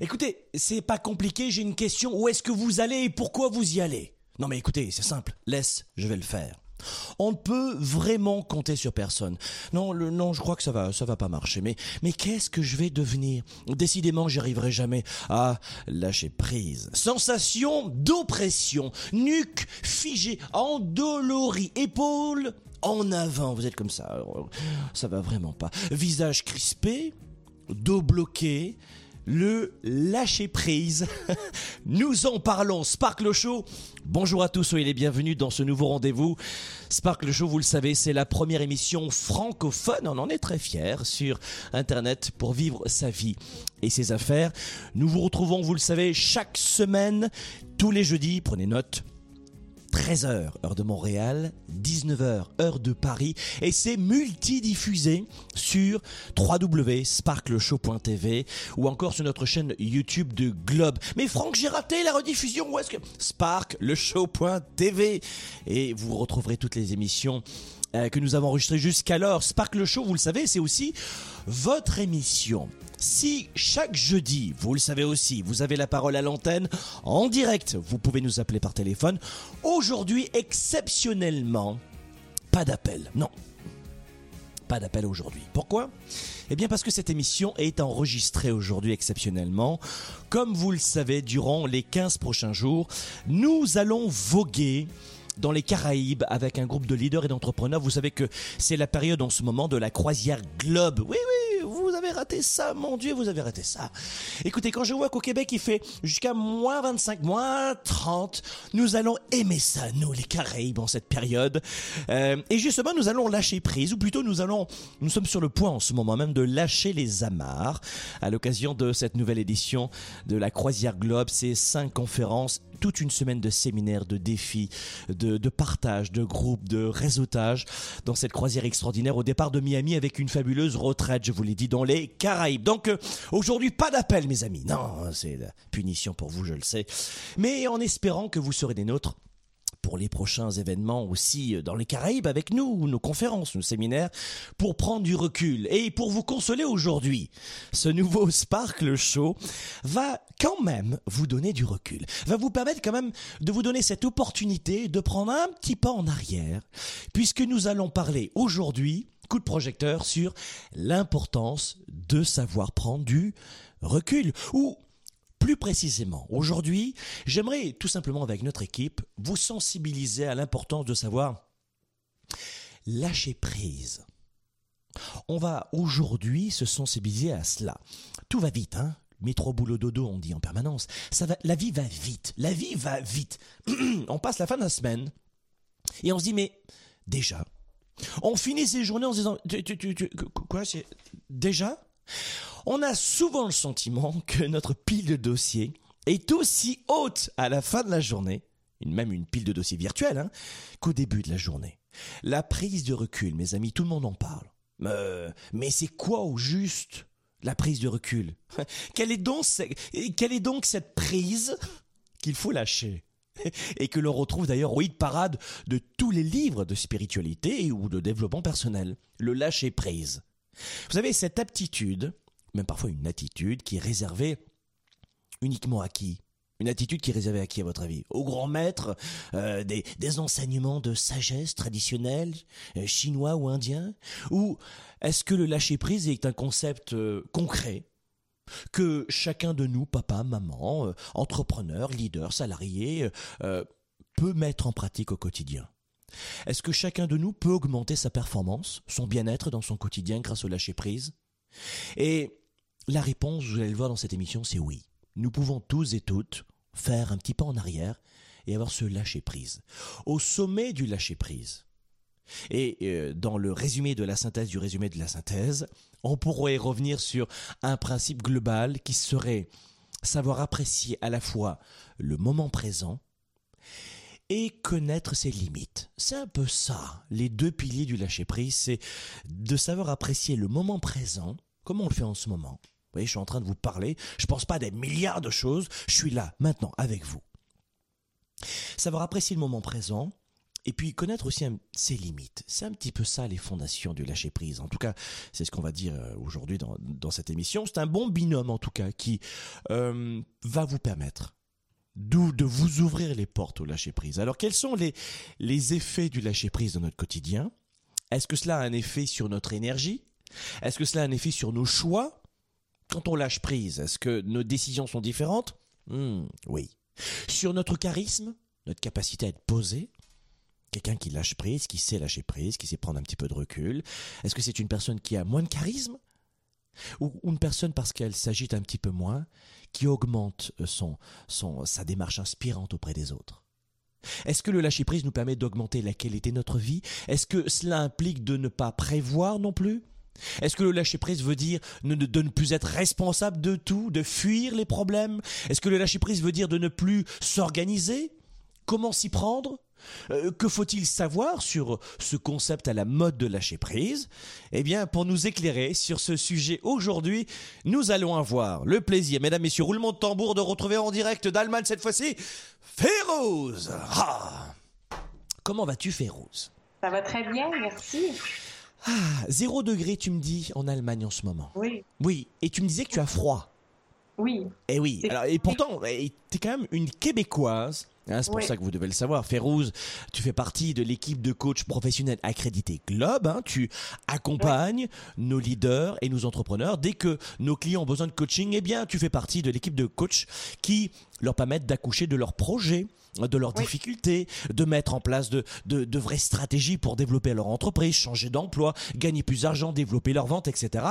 Écoutez, c'est pas compliqué, j'ai une question. Où est-ce que vous allez et pourquoi vous y allez? Non mais écoutez, c'est simple. Laisse, je vais le faire. On ne peut vraiment compter sur personne. Non, non, je crois que ça va, ça va pas marcher. Mais, mais qu'est-ce que je vais devenir? Décidément, j'y arriverai jamais. Ah, lâcher prise. Sensation d'oppression. Nuque figée, endolorie, épaule en avant. Vous êtes comme ça. Ça va vraiment pas. Visage crispé, dos bloqué, le lâcher prise. Nous en parlons. Sparkle Show. Bonjour à tous, soyez les bienvenus dans ce nouveau rendez-vous. Sparkle Show, vous le savez, c'est la première émission francophone. On en est très fiers sur Internet pour vivre sa vie et ses affaires. Nous vous retrouvons, vous le savez, chaque semaine, tous les jeudis. Prenez note. 13h, heure de Montréal, 19h, heure de Paris, et c'est multidiffusé sur www.sparkleshow.tv ou encore sur notre chaîne YouTube de Globe. Mais Franck, j'ai raté la rediffusion, où est-ce que... sparkleshow.tv et vous retrouverez toutes les émissions euh, que nous avons enregistrées jusqu'alors. Sparkle Show, vous le savez, c'est aussi votre émission. Si chaque jeudi, vous le savez aussi, vous avez la parole à l'antenne en direct, vous pouvez nous appeler par téléphone. Aujourd'hui, exceptionnellement, pas d'appel. Non. Pas d'appel aujourd'hui. Pourquoi? Eh bien parce que cette émission est enregistrée aujourd'hui exceptionnellement. Comme vous le savez, durant les 15 prochains jours, nous allons voguer dans les Caraïbes avec un groupe de leaders et d'entrepreneurs. Vous savez que c'est la période en ce moment de la croisière Globe. Oui, oui, vous avez raté ça, mon Dieu, vous avez raté ça. Écoutez, quand je vois qu'au Québec il fait jusqu'à moins 25, moins 30, nous allons aimer ça, nous, les Caraïbes, en cette période. Euh, et justement, nous allons lâcher prise, ou plutôt nous allons, nous sommes sur le point en ce moment même de lâcher les amarres à l'occasion de cette nouvelle édition de la croisière Globe. Ces cinq conférences toute une semaine de séminaires, de défis, de, de partage, de groupes, de réseautage dans cette croisière extraordinaire au départ de Miami avec une fabuleuse retraite, je vous l'ai dit, dans les Caraïbes. Donc euh, aujourd'hui, pas d'appel mes amis. Non, c'est la punition pour vous, je le sais. Mais en espérant que vous serez des nôtres pour les prochains événements aussi dans les Caraïbes avec nous, nos conférences, nos séminaires, pour prendre du recul. Et pour vous consoler aujourd'hui, ce nouveau Sparkle Show va quand même vous donner du recul, va vous permettre quand même de vous donner cette opportunité de prendre un petit pas en arrière, puisque nous allons parler aujourd'hui, coup de projecteur, sur l'importance de savoir prendre du recul, ou plus précisément, aujourd'hui, j'aimerais tout simplement avec notre équipe vous sensibiliser à l'importance de savoir lâcher prise. On va aujourd'hui se sensibiliser à cela. Tout va vite, hein Métro, boulot, dodo, on dit en permanence. Ça va, la vie va vite. La vie va vite. on passe la fin de la semaine et on se dit, mais déjà, on finit ces journées en se disant, tu, tu, tu, quoi, c'est déjà On a souvent le sentiment que notre pile de dossiers est aussi haute à la fin de la journée, même une pile de dossiers virtuelle, hein, qu'au début de la journée. La prise de recul, mes amis, tout le monde en parle. Euh, mais c'est quoi au juste la prise de recul. Quelle est, donc, cette prise qu'il faut lâcher? Et que l'on retrouve d'ailleurs au hit parade de tous les livres de spiritualité ou de développement personnel, le lâcher prise. Vous savez, cette aptitude, même parfois une attitude qui est réservée uniquement à qui? Une attitude qui est réservée à qui, à votre avis? Aux grands maîtres euh, des, enseignements de sagesse traditionnels, euh, chinois ou indiens Ou est-ce que le lâcher-prise est un concept euh, concret? Que chacun de nous, papa, maman, euh, entrepreneur, leader, salarié, peut mettre en pratique au quotidien? Est-ce que chacun de nous peut augmenter sa performance, son bien-être dans son quotidien grâce au lâcher-prise? Et la réponse, vous allez le voir dans cette émission, c'est oui. Nous pouvons tous et toutes faire un petit pas en arrière et avoir ce lâcher-prise. Au sommet du lâcher-prise, et euh, dans le résumé de la synthèse du résumé de la synthèse, on pourrait revenir sur un principe global qui serait savoir apprécier à la fois le moment présent et connaître ses limites. C'est un peu ça, les deux piliers du lâcher-prise, c'est de savoir apprécier le moment présent, comme on le fait en ce moment. Je suis en train de vous parler, je pense pas à des milliards de choses, je suis là, maintenant, avec vous. Savoir apprécier le moment présent, et puis connaître aussi ses limites. C'est un petit peu ça les fondations du lâcher prise. En tout cas, c'est ce qu'on va dire euh, aujourd'hui dans, cette émission. C'est un bon binôme en tout cas qui euh, va vous permettre de vous ouvrir les portes au lâcher prise. Alors quels sont les, les effets du lâcher prise dans notre quotidien? Est-ce que cela a un effet sur notre énergie? Est-ce que cela a un effet sur nos choix? Quand on lâche prise, est-ce que nos décisions sont différentes? Hmm, Oui. Sur notre charisme, notre capacité à être posé, Quelqu'un qui lâche prise, qui sait lâcher prise, qui sait prendre un petit peu de recul. Est-ce que c'est une personne qui a moins de charisme? Ou une personne parce qu'elle s'agite un petit peu moins, qui augmente euh, sa démarche inspirante auprès des autres? Est-ce que le lâcher prise nous permet d'augmenter la qualité de notre vie? Est-ce que cela implique de ne pas prévoir non plus? Est-ce que le lâcher prise veut dire de, ne plus être responsable de tout, de fuir les problèmes? Est-ce que le lâcher prise veut dire de ne plus s'organiser? Comment s'y prendre? Euh, que faut-il savoir sur ce concept à la mode de lâcher prise Eh bien, pour nous éclairer sur ce sujet aujourd'hui, nous allons avoir le plaisir, mesdames, messieurs, roulement de tambour, de retrouver en direct d'Allemagne cette fois-ci, Férouz ah. Comment vas-tu, Férouz Ça va très bien, merci. Ah, zéro degré, tu me dis, en Allemagne en ce moment. Oui. Oui, et tu me disais que tu as froid. Oui. Et eh oui. Alors, et pourtant, eh, tu es quand même une Québécoise Hein, c'est pour ça que vous devez le savoir. Férouz, tu fais partie de l'équipe de coachs professionnels accrédités Globe. Hein. tu accompagnes nos leaders et nos entrepreneurs. Dès que nos clients ont besoin de coaching, eh bien, tu fais partie de l'équipe de coachs qui leur permettent d'accoucher de leurs projets de leurs difficultés, de mettre en place de, de, vraies stratégies pour développer leur entreprise, changer d'emploi, gagner plus d'argent, développer leur vente, etc.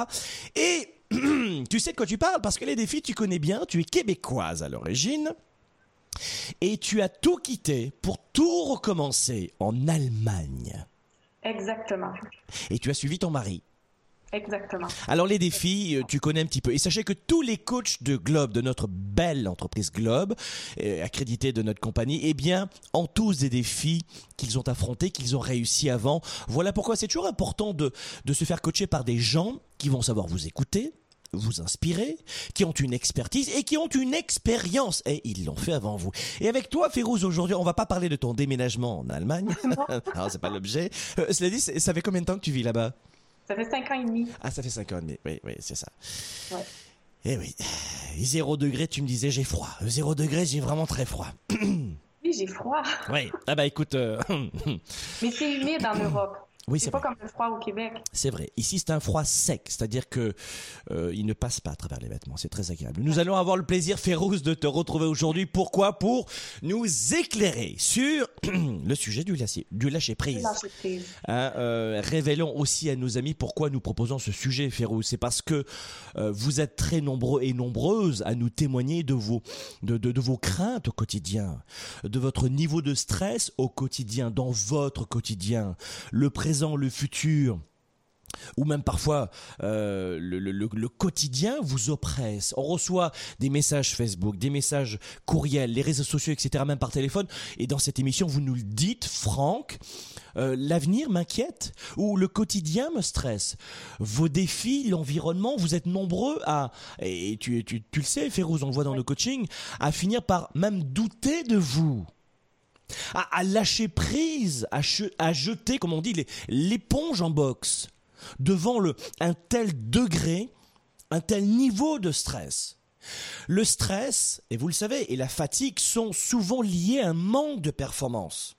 Et tu sais de quoi tu parles? Parce que les défis, tu connais bien, tu es québécoise à l'origine. Et tu as tout quitté pour tout recommencer en Allemagne. Exactement. Et tu as suivi ton mari. Exactement. Alors les défis, euh, tu connais un petit peu. Et sachez que tous les coachs de Globe, de notre belle entreprise Globe, euh, accréditée de notre compagnie, eh bien, ont tous des défis qu'ils ont affrontés, qu'ils ont réussi avant. Voilà pourquoi c'est toujours important de, de se faire coacher par des gens qui vont savoir vous écouter, vous inspirer, qui ont une expertise et qui ont une expérience. Et ils l'ont fait avant vous. Et avec toi, Férouz, aujourd'hui, on va pas parler de ton déménagement en Allemagne. non, c'est pas l'objet. Euh, cela dit, ça fait combien de temps que tu vis là-bas? Ça fait cinq ans et demi. Ah, ça fait cinq ans et demi. Oui, oui, c'est ça. Ouais. Eh oui. Zéro degré, tu me disais, j'ai froid. Zéro degré, j'ai vraiment très froid. oui, j'ai froid. Oui. Ah bah écoute. Euh, Mais c'est humide en Europe. Oui, c'est pas comme le froid au Québec. C'est vrai. Ici, c'est un froid sec, c'est-à-dire que euh, il ne passe pas à travers les vêtements. C'est très agréable. Nous allons avoir le plaisir, Férouz, de te retrouver aujourd'hui. Pourquoi? Pour nous éclairer sur le sujet du lâcher, du lâcher prise. Hein, euh, révélons aussi à nos amis pourquoi nous proposons ce sujet, Férouz. C'est parce que euh, vous êtes très nombreux et nombreuses à nous témoigner de vos de, de, de vos craintes au quotidien, de votre niveau de stress au quotidien, dans votre quotidien, le présent le futur, ou même parfois euh, le, quotidien vous oppresse. On reçoit des messages Facebook, des messages courriels, les réseaux sociaux, etc., même par téléphone. Et dans cette émission, vous nous le dites, Franck, euh, l'avenir m'inquiète ou le quotidien me stresse. Vos défis, l'environnement, vous êtes nombreux à, et tu, tu, tu le sais, Férouz, on le voit dans le coaching, à finir par même douter de vous à, lâcher prise, à, jeter, comme on dit, l'éponge en boxe devant un tel degré, un tel niveau de stress. Le stress, et vous le savez, et la fatigue sont souvent liés à un manque de performance,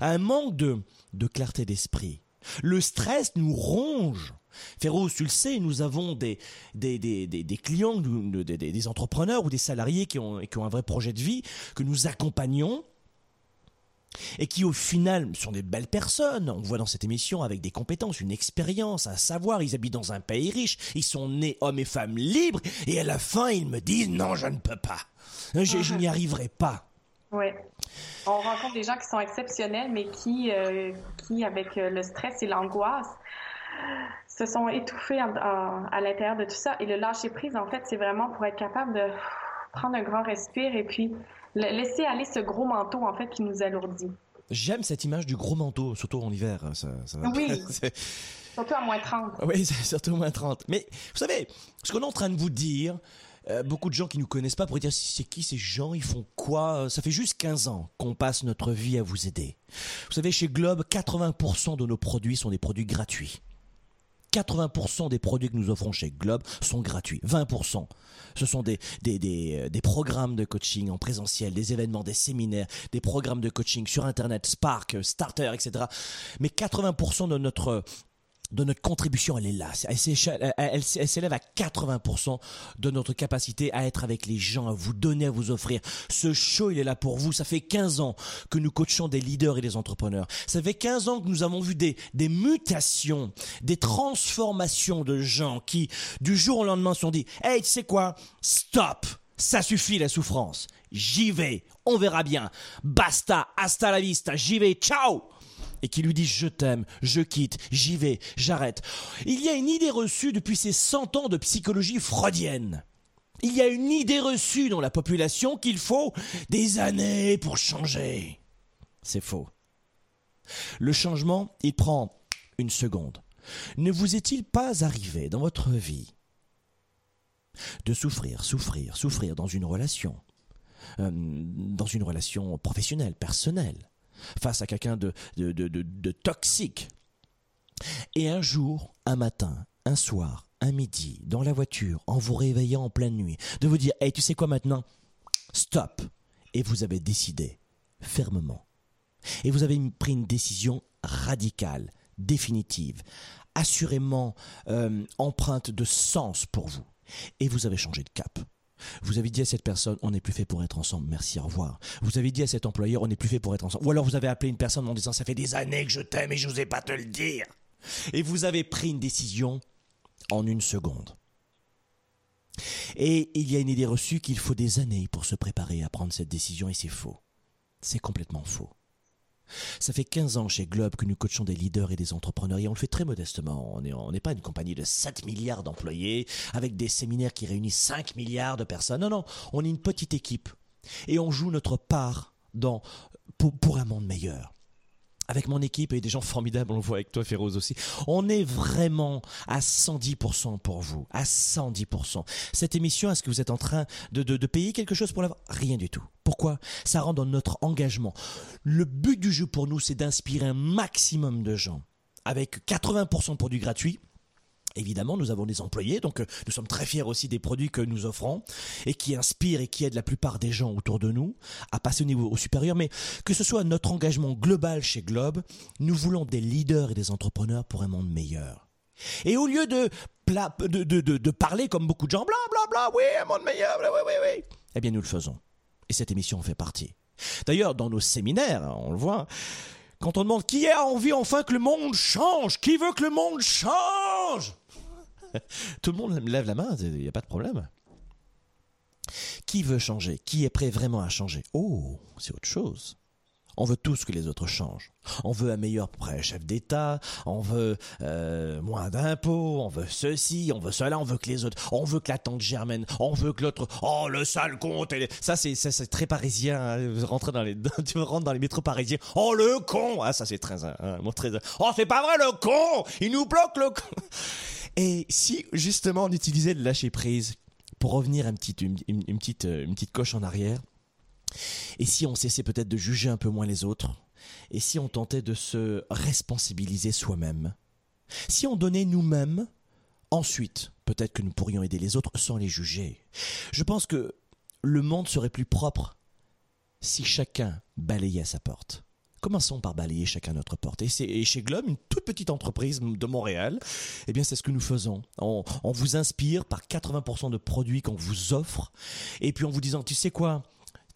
à un manque de, clarté d'esprit. Le stress nous ronge Féroce, tu le sais, nous avons des, clients, des, entrepreneurs ou des salariés qui ont un vrai projet de vie, que nous accompagnons et qui au final sont des belles personnes. On voit dans cette émission avec des compétences, une expérience, un savoir. Ils habitent dans un pays riche, ils sont nés hommes et femmes libres et à la fin ils me disent non, je ne peux pas, je, je n'y arriverai pas. Oui. On rencontre des gens qui sont exceptionnels, mais qui, euh, qui avec euh, le stress et l'angoisse, se sont étouffés en- en- à l'intérieur de tout ça. Et le lâcher prise, en fait, c'est vraiment pour être capable de prendre un grand respire et puis laisser aller ce gros manteau, en fait, qui nous alourdit. J'aime cette image du gros manteau, surtout en hiver. Ça, ça va- Oui. Surtout à moins 30. Oui, surtout moins 30. Mais vous savez, ce qu'on est en train de vous dire, euh, beaucoup de gens qui nous connaissent pas pourraient dire c'est qui ces gens, ils font quoi? Ça fait juste 15 ans qu'on passe notre vie à vous aider. Vous savez, chez Globe, 80% de nos produits sont des produits gratuits. 80% des produits que nous offrons chez Globe sont gratuits. 20%, ce sont euh, des programmes de coaching en présentiel, des événements, des séminaires, des programmes de coaching sur Internet, Spark, euh, Starter, etc. Mais 80% de notre de notre contribution, elle est là. Elle s'élève à 80% de notre capacité à être avec les gens, à vous donner, à vous offrir. Ce show, il est là pour vous. Ça fait 15 ans que nous coachons des leaders et des entrepreneurs. Ça fait 15 ans que nous avons vu des, des mutations, des transformations de gens qui, du jour au lendemain, se sont dit, hey, tu sais quoi? Stop! Ça suffit la souffrance. J'y vais. On verra bien. Basta. Hasta la vista. J'y vais. Ciao! Et qui lui dit je t'aime, je quitte, j'y vais, j'arrête. Il y a une idée reçue depuis ces 100 ans de psychologie freudienne. Il y a une idée reçue dans la population qu'il faut des années pour changer. C'est faux. Le changement, il prend une seconde. Ne vous est-il pas arrivé dans votre vie de souffrir, souffrir, souffrir dans une relation, euh, dans une relation professionnelle, personnelle, face à quelqu'un de, de, de, toxique. Et un jour, un matin, un soir, un midi, dans la voiture, en vous réveillant en pleine nuit, de vous dire Hey, tu sais quoi maintenant? Stop Et vous avez décidé, fermement. Et vous avez pris une décision radicale, définitive, assurément euh, empreinte de sens pour vous. Et vous avez changé de cap. Vous avez dit à cette personne, on n'est plus fait pour être ensemble, merci, au revoir. Vous avez dit à cet employeur, on n'est plus fait pour être ensemble. Ou alors vous avez appelé une personne en disant, ça fait des années que je t'aime et je n'osais pas te le dire. Et vous avez pris une décision en une seconde. Et il y a une idée reçue qu'il faut des années pour se préparer à prendre cette décision et c'est faux. C'est complètement faux. Ça fait 15 ans chez Globe que nous coachons des leaders et des entrepreneurs et on le fait très modestement. On n'est pas une compagnie de 7 milliards d'employés avec des séminaires qui réunissent 5 milliards de personnes. Non, non, on est une petite équipe et on joue notre part pour un monde meilleur. Avec mon équipe et des gens formidables, on le voit avec toi Féroze aussi, on est vraiment à 110% pour vous, à 110%. Cette émission, est-ce que vous êtes en train de, de, de payer quelque chose pour l'avoir? Rien du tout. Pourquoi? Ça rentre dans notre engagement. Le but du jeu pour nous, c'est d'inspirer un maximum de gens. Avec 80% de produits gratuits, Évidemment, nous avons des employés, donc euh, nous sommes très fiers aussi des produits que nous offrons et qui inspirent et qui aident la plupart des gens autour de nous à passer au niveau au supérieur. Mais que ce soit notre engagement global chez Globe, nous voulons des leaders et des entrepreneurs pour un monde meilleur. Et au lieu de, parler comme beaucoup de gens, bla bla bla, oui, un monde meilleur, bla, oui, oui, oui, eh bien nous le faisons. Et cette émission en fait partie. D'ailleurs, dans nos séminaires, on le voit, quand on demande qui a envie enfin que le monde change, qui veut que le monde change, tout le monde lève la main, il n'y a pas de problème. Qui veut changer? Qui est prêt vraiment à changer? Oh, c'est autre chose. On veut tous que les autres changent. On veut un meilleur chef d'État, on veut euh, moins d'impôts, on veut ceci, on veut cela, on veut que les autres, on veut que la tante germaine, on veut que l'autre, oh le sale compte, les- ça c'est très parisien. hein. Dans les, tu rentres dans les métros parisiens, oh le con, ah ça c'est très, mot très, oh c'est pas vrai le con, il nous bloque le con. Et si justement on utilisait le lâcher prise pour revenir un petit, une, une- petite, euh, une petite coche en arrière, et si on cessait peut-être de juger un peu moins les autres, et si on tentait de se responsabiliser soi-même, si on donnait nous-mêmes, ensuite peut-être que nous pourrions aider les autres sans les juger. Je pense que le monde serait plus propre si chacun balayait à sa porte. Commençons par balayer chacun notre porte. Et, chez Globe, une toute petite entreprise de Montréal, eh bien, c'est ce que nous faisons. On, on vous inspire par 80% de produits qu'on vous offre. Et puis en vous disant, tu sais quoi?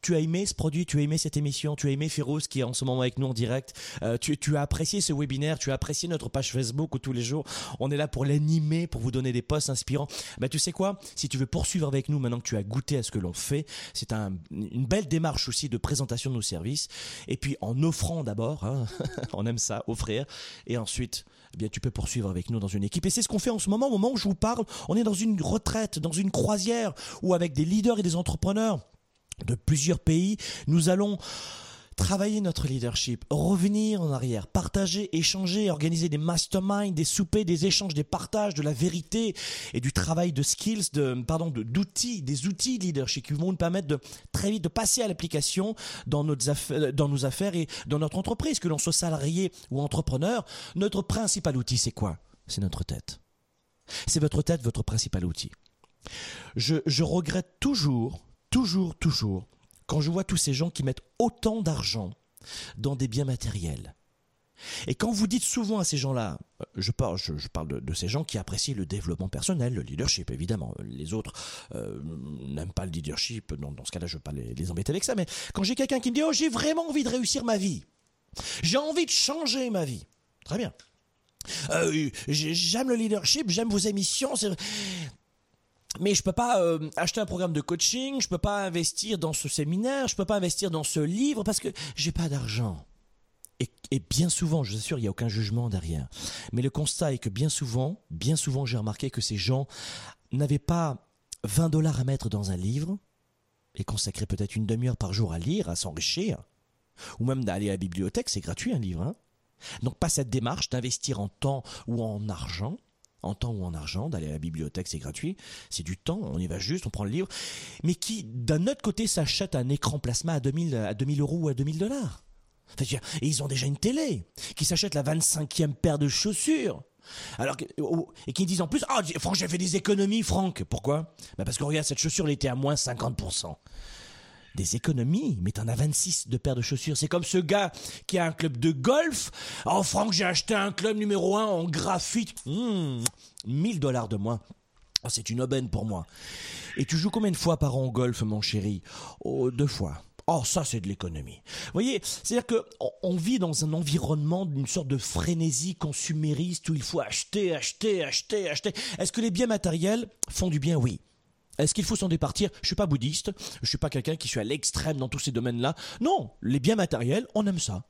Tu as aimé ce produit, tu as aimé cette émission, tu as aimé Féroce qui est en ce moment avec nous en direct, euh, tu, as apprécié ce webinaire, tu as apprécié notre page Facebook où tous les jours on est là pour l'animer, pour vous donner des posts inspirants. Ben, tu sais quoi? Si tu veux poursuivre avec nous maintenant que tu as goûté à ce que l'on fait, c'est un, une belle démarche aussi de présentation de nos services. Et puis en offrant d'abord, hein, on aime ça, offrir, et ensuite eh bien, tu peux poursuivre avec nous dans une équipe. Et c'est ce qu'on fait en ce moment, au moment où je vous parle. On est dans une retraite, dans une croisière, ou avec des leaders et des entrepreneurs de plusieurs pays, nous allons travailler notre leadership, revenir en arrière, partager, échanger, organiser des masterminds, des soupers, des échanges, des partages, de la vérité et du travail de skills, de, pardon, d'outils, des outils de leadership qui vont nous permettre de très vite de passer à l'application dans, dans nos affaires et dans notre entreprise, que l'on soit salarié ou entrepreneur. Notre principal outil, c'est quoi? C'est notre tête. C'est votre tête, votre principal outil. Je regrette toujours toujours, toujours, quand je vois tous ces gens qui mettent autant d'argent dans des biens matériels. Et quand vous dites souvent à ces gens-là, je parle, de, ces gens qui apprécient le développement personnel, le leadership, évidemment. Les autres euh, n'aiment pas le leadership, dans, ce cas-là, je ne veux pas les, embêter avec ça. Mais quand j'ai quelqu'un qui me dit, oh, j'ai vraiment envie de réussir ma vie, j'ai envie de changer ma vie, très bien. Euh, j'aime le leadership, j'aime vos émissions mais je peux pas euh, acheter un programme de coaching, je peux pas investir dans ce séminaire, je peux pas investir dans ce livre parce que j'ai pas d'argent. Et, bien souvent, je vous assure, il n'y a aucun jugement derrière. Mais le constat est que bien souvent, bien souvent, j'ai remarqué que ces gens n'avaient pas 20 dollars à mettre dans un livre et consacrer peut-être une demi-heure par jour à lire, à s'enrichir, ou même d'aller à la bibliothèque, c'est gratuit un livre. Hein Donc pas cette démarche d'investir en temps ou en argent, en temps ou en argent, d'aller à la bibliothèque, c'est gratuit, c'est du temps, on y va juste, on prend le livre, mais qui, d'un autre côté, s'achète un écran plasma à 2000, à 2000 euros ou à 2000 dollars. Et ils ont déjà une télé, qui s'achètent la 25e paire de chaussures. Alors oh, et qui disent en plus, ah, Franck, j'ai fait des économies, Franck. Pourquoi? Bah parce que regarde, cette chaussure, elle était à moins 50% des économies, mais t'en as 26 de paires de chaussures. C'est comme ce gars qui a un club de golf. Oh Franck, j'ai acheté un club numéro 1 en graphite. 1000 hmm, dollars de moins. Oh, c'est une aubaine pour moi. Et tu joues combien de fois par an au golf, mon chéri? Oh, deux fois. Oh, ça, c'est de l'économie. Vous voyez, c'est-à-dire que on vit dans un environnement d'une sorte de frénésie consumériste où il faut acheter, acheter, acheter, acheter. Est-ce que les biens matériels font du bien? Oui. Est-ce qu'il faut s'en départir? Je suis pas bouddhiste, je suis pas quelqu'un qui suis à l'extrême dans tous ces domaines-là. Non, les biens matériels, on aime ça.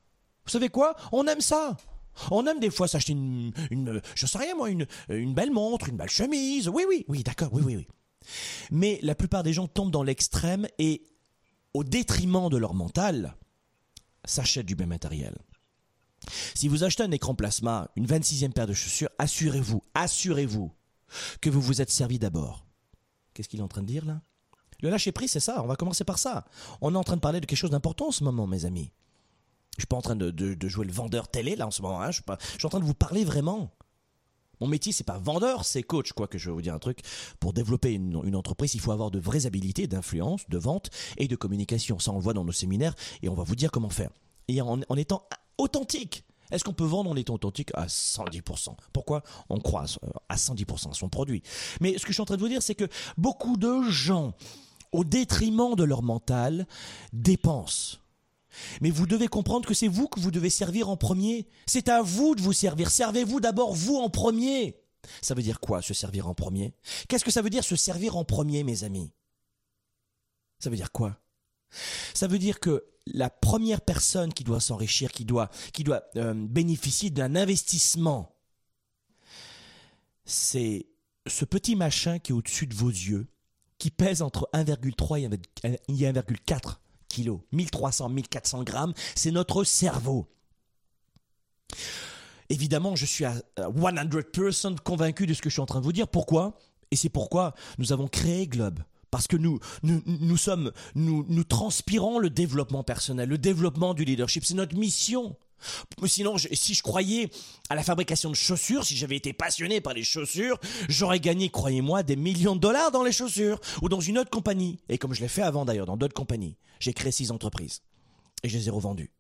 Vous savez quoi? On aime ça. On aime des fois s'acheter une, une, sais rien moi, une, une belle montre, une belle chemise. Oui, oui, oui, d'accord, oui, oui, oui. Mais la plupart des gens tombent dans l'extrême et, au détriment de leur mental, s'achètent du bien matériel. Si vous achetez un écran plasma, une 26e paire de chaussures, assurez-vous, assurez-vous que vous vous êtes servi d'abord. Qu'est-ce qu'il est en train de dire là? Le lâcher prise, c'est ça. On va commencer par ça. On est en train de parler de quelque chose d'important en ce moment, mes amis. Je suis pas en train de, jouer le vendeur télé là en ce moment. Hein. Je, suis pas, je suis en train de vous parler vraiment. Mon métier, c'est pas vendeur, c'est coach. Quoi que je vais vous dire un truc. Pour développer une, entreprise, il faut avoir de vraies habilités d'influence, de vente et de communication. Ça, on le voit dans nos séminaires et on va vous dire comment faire. Et en étant authentique. Est-ce qu'on peut vendre en étant authentique à 110% Pourquoi On croit à 110% son produit? Mais ce que je suis en train de vous dire, c'est que beaucoup de gens, au détriment de leur mental, dépensent. Mais vous devez comprendre que c'est vous que vous devez servir en premier. C'est à vous de vous servir. Servez-vous d'abord vous en premier. Ça veut dire quoi, se servir en premier? Qu'est-ce que ça veut dire se servir en premier, mes amis? Ça veut dire quoi? Ça veut dire que la première personne qui doit s'enrichir, qui doit, qui doit euh, bénéficier d'un investissement, c'est ce petit machin qui est au-dessus de vos yeux, qui pèse entre 1,3 et 1,4 kilos, 1300, 1400 grammes, c'est notre cerveau. Évidemment, je suis à 100% convaincu de ce que je suis en train de vous dire. Pourquoi? Et c'est pourquoi nous avons créé Globe parce que nous, nous, nous sommes, nous, nous transpirons le développement personnel, le développement du leadership. C'est notre mission. Sinon, si je croyais à la fabrication de chaussures, si j'avais été passionné par les chaussures, j'aurais gagné, croyez-moi, des millions de dollars dans les chaussures ou dans une autre compagnie. Et comme je l'ai fait avant d'ailleurs, dans d'autres compagnies, j'ai créé six entreprises et je les ai revendues.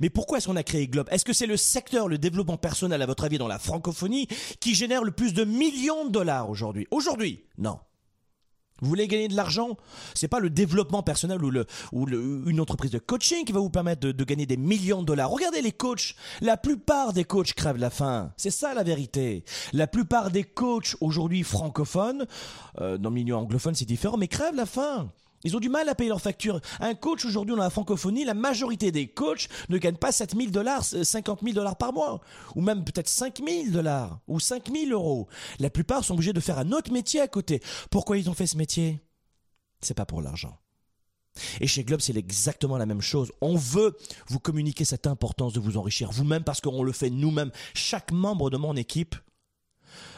Mais pourquoi est-ce qu'on a créé Globe? Est-ce que c'est le secteur, le développement personnel, à votre avis, dans la francophonie, qui génère le plus de millions de dollars aujourd'hui? Aujourd'hui Non. Vous voulez gagner de l'argent? C'est pas le développement personnel ou, le, une entreprise de coaching qui va vous permettre de, gagner des millions de dollars. Regardez les coachs. La plupart des coachs crèvent la faim. C'est ça la vérité. La plupart des coachs aujourd'hui francophones, euh, dans le milieu anglophone c'est différent, mais crèvent la faim. Ils ont du mal à payer leurs factures. Un coach aujourd'hui dans la francophonie, la majorité des coachs ne gagnent pas 7 000 dollars, 50 000 dollars par mois, ou même peut-être 5 000 dollars, ou 5 000 euros. La plupart sont obligés de faire un autre métier à côté. Pourquoi ils ont fait ce métier? C'est pas pour l'argent. Et chez Globe, c'est exactement la même chose. On veut vous communiquer cette importance de vous enrichir vous-même parce qu'on le fait nous-mêmes. Chaque membre de mon équipe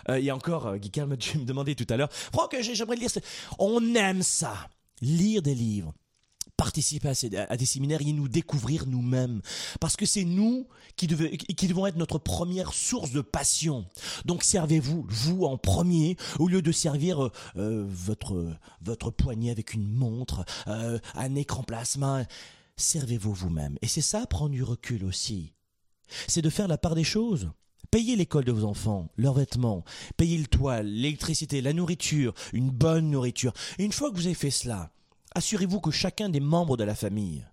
euh, il y a encore, euh, Guy me demandait tout à l'heure, Franck, j'aimerais lire. On aime ça lire des livres, participer à, des séminaires et nous découvrir nous-mêmes. Parce que c'est nous qui, devons être notre première source de passion. Donc servez-vous, vous en premier, au lieu de servir euh, euh, votre, poignet avec une montre, euh, un écran plasma. Servez-vous vous-même. Et c'est ça, prendre du recul aussi. C'est de faire la part des choses. Payez l'école de vos enfants, leurs vêtements, payez le toit, l'électricité, la nourriture, une bonne nourriture. Une fois que vous avez fait cela, assurez-vous que chacun des membres de la famille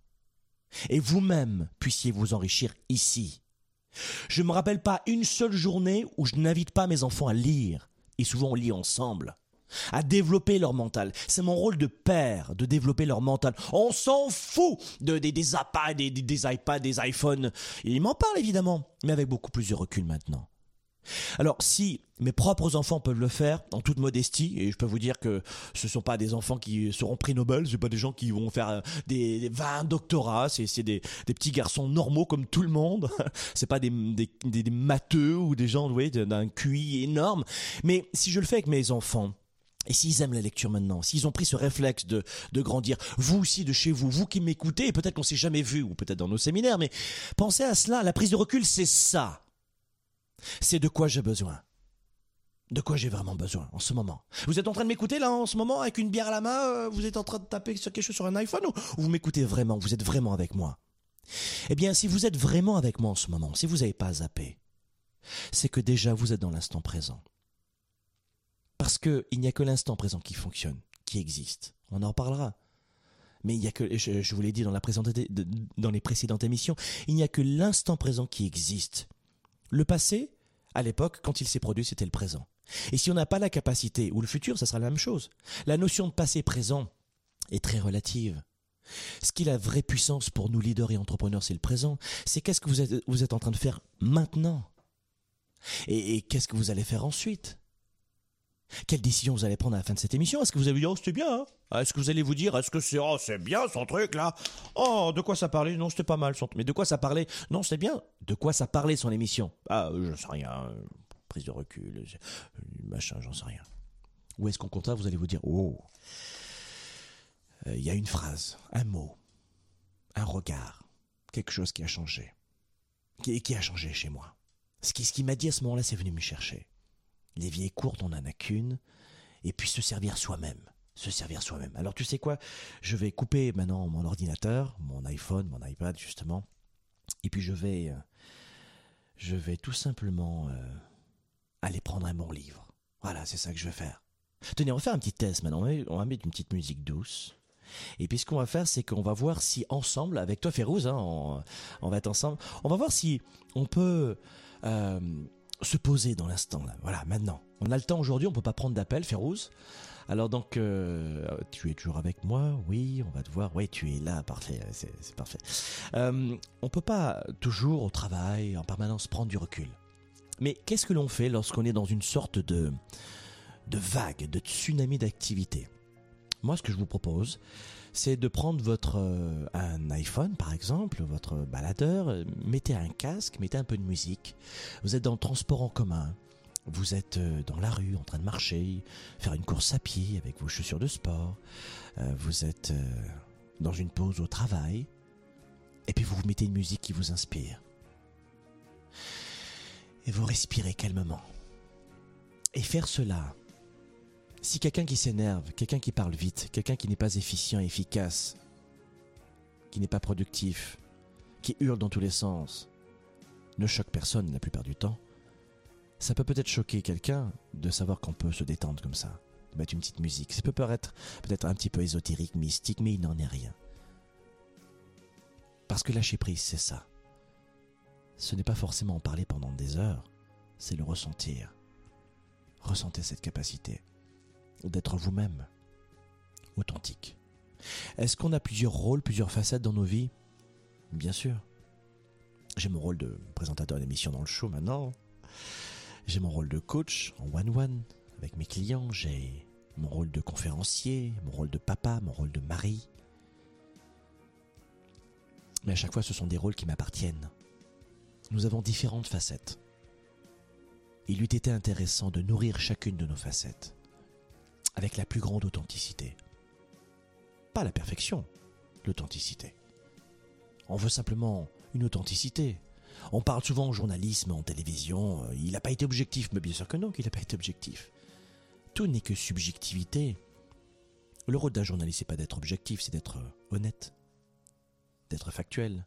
et vous-même puissiez vous enrichir ici. Je ne me rappelle pas une seule journée où je n'invite pas mes enfants à lire, et souvent on lit ensemble à développer leur mental. C'est mon rôle de père, de développer leur mental. On s'en fout de, des, des iPads, des, des iPads, des iPhones. Il m'en parle évidemment, mais avec beaucoup plus de recul maintenant. Alors, si mes propres enfants peuvent le faire, en toute modestie, et je peux vous dire que ce ne sont pas des enfants qui seront prix Nobel, ce sont pas des gens qui vont faire euh, des, 20 doctorats, c'est des, des, petits garçons normaux comme tout le monde, c'est pas des, des, des, matheux ou des gens d'un QI énorme, mais si je le fais avec mes enfants, et s'ils aiment la lecture maintenant, s'ils ont pris ce réflexe de, de grandir, vous aussi de chez vous, vous qui m'écoutez, peut-être qu'on s'est jamais vu, ou peut-être dans nos séminaires, mais pensez à cela, la prise de recul, c'est ça. C'est de quoi j'ai besoin. De quoi j'ai vraiment besoin en ce moment. Vous êtes en train de m'écouter là en ce moment avec une bière à la main, euh, vous êtes en train de taper sur quelque chose sur un iPhone ou vous m'écoutez vraiment, vous êtes vraiment avec moi? Eh bien, si vous êtes vraiment avec moi en ce moment, si vous n'avez pas zappé, c'est que déjà vous êtes dans l'instant présent. Parce qu'il n'y a que l'instant présent qui fonctionne, qui existe. On en reparlera. Mais il y a que, je, vous l'ai dit dans, les précédentes émissions, il n'y a que l'instant présent qui existe. Le passé, à l'époque, quand il s'est produit, c'était le présent. Et si on n'a pas la capacité, ou le futur, ça sera la même chose. La notion de passé-présent est très relative. Ce qui est la vraie puissance pour nous leaders et entrepreneurs, c'est le présent. C'est qu'est-ce que vous êtes en train de faire maintenant? et qu'est-ce que vous allez faire ensuite? Quelle décision vous allez prendre à la fin de cette émission? Est-ce que vous allez dire, oh, c'était bien hein? Est-ce que vous allez vous dire, est-ce que c'est, oh, c'est bien son truc là? Oh, de quoi ça parlait? Non, c'était pas mal son Mais de quoi ça parlait? Non, c'était bien. De quoi ça parlait son émission? Ah, je sais rien. Prise de recul, machin, j'en sais rien. Ou est-ce qu'au contraire, vous allez vous dire, oh, euh, il y a une phrase, un mot, un regard, quelque chose qui a changé. Qui, qui a changé chez moi. Ce qui, ce qui m'a dit à ce moment-là, c'est venu me chercher. Les vieilles courtes, on n'en a qu'une. Et puis se servir soi-même. Se servir soi-même. Alors tu sais quoi? Je vais couper maintenant mon ordinateur, mon iPhone, mon iPad justement. Et puis je vais... Euh, je vais tout simplement euh, aller prendre un bon livre. Voilà, c'est ça que je vais faire. Tenez, on va faire un petit test maintenant. On va mettre une petite musique douce. Et puis ce qu'on va faire, c'est qu'on va voir si ensemble, avec toi Férouz, hein, on, va être ensemble, on va voir si on peut euh, se poser dans l'instant. Voilà, maintenant. On a le temps aujourd'hui, on peut pas prendre d'appel, Férouz. Alors donc, euh, tu es toujours avec moi, oui, on va te voir, oui, tu es là, parfait, c'est parfait. Euh, on peut pas toujours au travail, en permanence, prendre du recul. Mais qu'est-ce que l'on fait lorsqu'on est dans une sorte de, de vague, de tsunami d'activité? Moi, ce que je vous propose, c'est de prendre votre euh, un iPhone par exemple, votre baladeur, euh, mettez un casque, mettez un peu de musique. Vous êtes dans le transport en commun, vous êtes euh, dans la rue en train de marcher, faire une course à pied avec vos chaussures de sport, vous êtes dans une pause au travail, et puis vous vous mettez une musique qui vous inspire. Et vous respirez calmement. Et faire cela, si quelqu'un qui s'énerve, quelqu'un qui parle vite, quelqu'un qui n'est pas efficient, efficace, qui n'est pas productif, qui hurle dans tous les sens, ne choque personne la plupart du temps, ça peut peut-être choquer quelqu'un de savoir qu'on peut se détendre comme ça, de mettre une petite musique. Ça peut paraître peut-être un petit peu ésotérique, mystique, mais il n'en est rien. Parce que lâcher prise, c'est ça. Ce n'est pas forcément en parler pendant des heures, c'est le ressentir. Ressentez cette capacité d'être vous-même, authentique. Est-ce qu'on a plusieurs rôles, plusieurs facettes dans nos vies? Bien sûr. J'ai mon rôle de présentateur d'émission dans le show maintenant. J'ai mon rôle de coach en one-one avec mes clients. J'ai mon rôle de conférencier, mon rôle de papa, mon rôle de mari. Mais à chaque fois, ce sont des rôles qui m'appartiennent. Nous avons différentes facettes. Il eût été intéressant de nourrir chacune de nos facettes avec la plus grande authenticité. Pas la perfection, l'authenticité. On veut simplement une authenticité. On parle souvent en journalisme, en télévision, euh, il n'a pas été objectif, mais bien sûr que non, qu'il n'a pas été objectif. Tout n'est que subjectivité. Le rôle d'un journaliste, c'est pas d'être objectif, c'est d'être honnête, d'être factuel.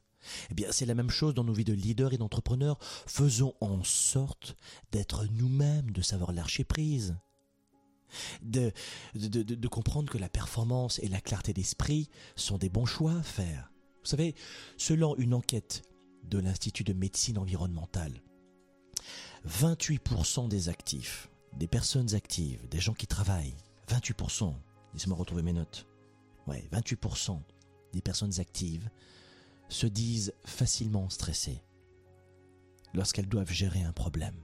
Eh bien, c'est la même chose dans nos vies de leaders et d'entrepreneurs. Faisons en sorte d'être nous-mêmes, de savoir lâcher prise. De, de, de, comprendre que la performance et la clarté d'esprit sont des bons choix à faire. Vous savez, selon une enquête de l'Institut de médecine environnementale, 28% des actifs, des personnes actives, des gens qui travaillent, 28%, laissez-moi retrouver mes notes, ouais, 28% des personnes actives se disent facilement stressées lorsqu'elles doivent gérer un problème.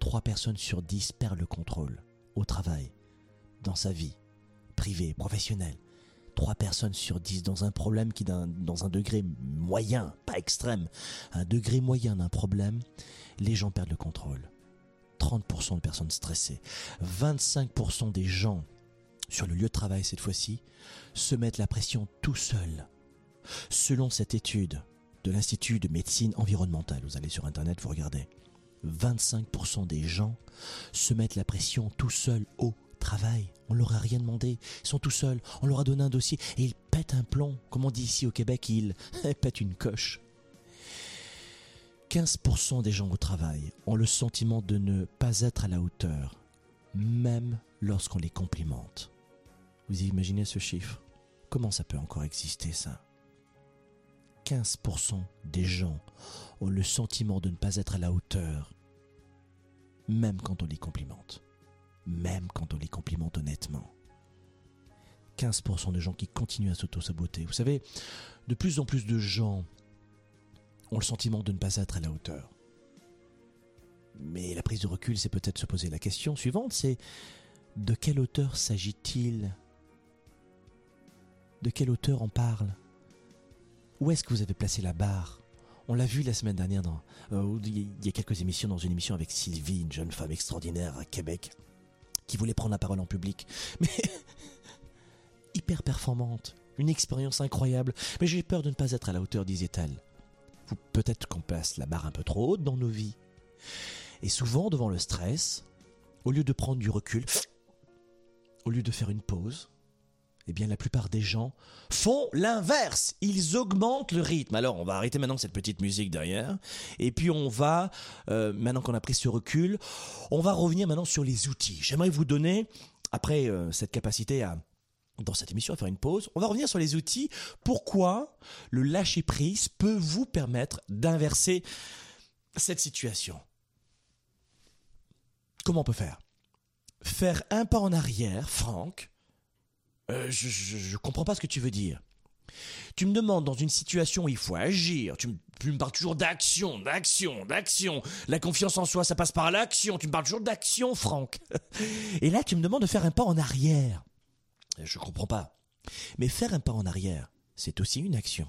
3 personnes sur 10 perdent le contrôle au travail, dans sa vie, privée, professionnelle. 3 personnes sur 10 dans un problème qui, dans un degré moyen, pas extrême, un degré moyen d'un problème, les gens perdent le contrôle. 30% de personnes stressées. 25% des gens sur le lieu de travail cette fois-ci se mettent la pression tout seuls Selon cette étude de l'Institut de médecine environnementale, vous allez sur Internet, vous regardez, 25% des gens se mettent la pression tout seuls au travail. On leur a rien demandé. Ils sont tout seuls. On leur a donné un dossier et ils pètent un plomb. Comme on dit ici au Québec, ils pètent une coche. 15% des gens au travail ont le sentiment de ne pas être à la hauteur, même lorsqu'on les complimente. Vous imaginez ce chiffre? Comment ça peut encore exister ça? 15% des gens ont le sentiment de ne pas être à la hauteur, même quand on les complimente, même quand on les complimente honnêtement. 15% de gens qui continuent à s'auto-saboter. Vous savez, de plus en plus de gens ont le sentiment de ne pas être à la hauteur. Mais la prise de recul, c'est peut-être se poser la question suivante, c'est de quelle hauteur s'agit-il? De quelle hauteur on parle? Où est-ce que vous avez placé la barre? On l'a vu la semaine dernière dans euh, il y a quelques émissions dans une émission avec Sylvie, une jeune femme extraordinaire à Québec qui voulait prendre la parole en public, mais hyper performante, une expérience incroyable. Mais j'ai peur de ne pas être à la hauteur, disait-elle. Peut-être qu'on place la barre un peu trop haute dans nos vies. Et souvent, devant le stress, au lieu de prendre du recul, au lieu de faire une pause, eh bien la plupart des gens font l'inverse. Ils augmentent le rythme. Alors on va arrêter maintenant cette petite musique derrière. Et puis on va, euh, maintenant qu'on a pris ce recul, on va revenir maintenant sur les outils. J'aimerais vous donner, après euh, cette capacité à dans cette émission à faire une pause, on va revenir sur les outils. Pourquoi le lâcher prise peut vous permettre d'inverser cette situation? Comment on peut faire? Faire un pas en arrière, Franck, euh, je, ne comprends pas ce que tu veux dire. Tu me demandes dans une situation où il faut agir, tu me, parles toujours d'action, d'action, d'action. La confiance en soi, ça passe par l'action. Tu me parles toujours d'action, Franck. Et là, tu me demandes de faire un pas en arrière. Je comprends pas. Mais faire un pas en arrière, c'est aussi une action.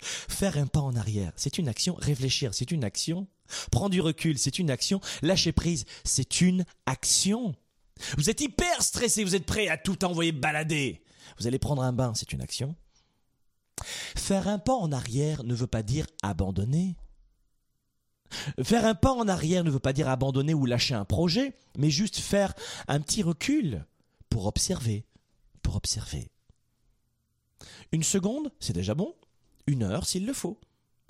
Faire un pas en arrière, c'est une action. Réfléchir, c'est une action. Prendre du recul, c'est une action. Lâcher prise, c'est une action. Vous êtes hyper stressé, vous êtes prêt à tout envoyer balader. Vous allez prendre un bain, c'est une action. Faire un pas en arrière ne veut pas dire abandonner. Faire un pas en arrière ne veut pas dire abandonner ou lâcher un projet, mais juste faire un petit recul pour observer, pour observer. Une seconde, c'est déjà bon. une heure s'il le faut,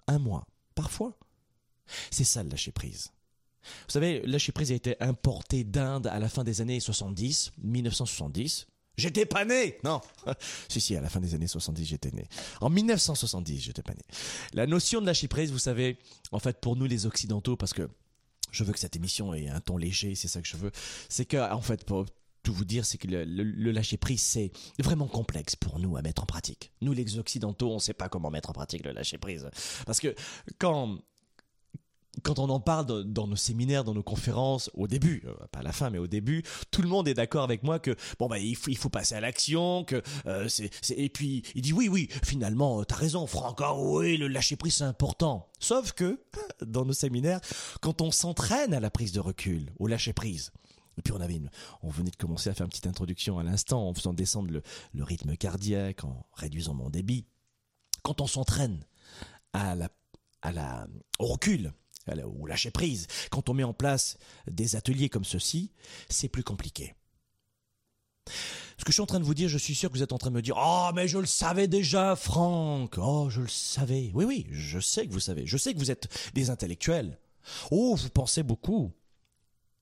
un mois, parfois. C'est ça le lâcher prise. Vous savez, le lâcher prise a été importé d'Inde à la fin des années 70, 1970. J'étais pas né Non Si, si, à la fin des années 70, j'étais né. En 1970, j'étais pas né. La notion de lâcher prise, vous savez, en fait, pour nous les Occidentaux, parce que je veux que cette émission ait un ton léger, c'est ça que je veux, c'est que, en fait, pour tout vous dire, c'est que le, le lâcher prise, c'est vraiment complexe pour nous à mettre en pratique. Nous, les Occidentaux, on ne sait pas comment mettre en pratique le lâcher prise. Parce que quand quand on en parle dans nos séminaires, dans nos conférences, au début, euh, pas à la fin, mais au début, tout le monde est d'accord avec moi que bon bah il faut, passer à l'action, que euh, c'est, et puis il dit oui oui finalement t'as raison Franck, ah oui le lâcher prise c'est important. Sauf que dans nos séminaires, quand on s'entraîne à la prise de recul, au lâcher prise, et puis on avait on venait de commencer à faire une petite introduction à l'instant en faisant descendre le, le rythme cardiaque, en réduisant mon débit. Quand on s'entraîne à la, à la, au recul, ou lâcher prise. Quand on met en place des ateliers comme ceci, c'est plus compliqué. Ce que je suis en train de vous dire, je suis sûr que vous êtes en train de me dire Oh, mais je le savais déjà, Franck Oh, je le savais. Oui, oui, je sais que vous savez. Je sais que vous êtes des intellectuels. Oh, vous pensez beaucoup.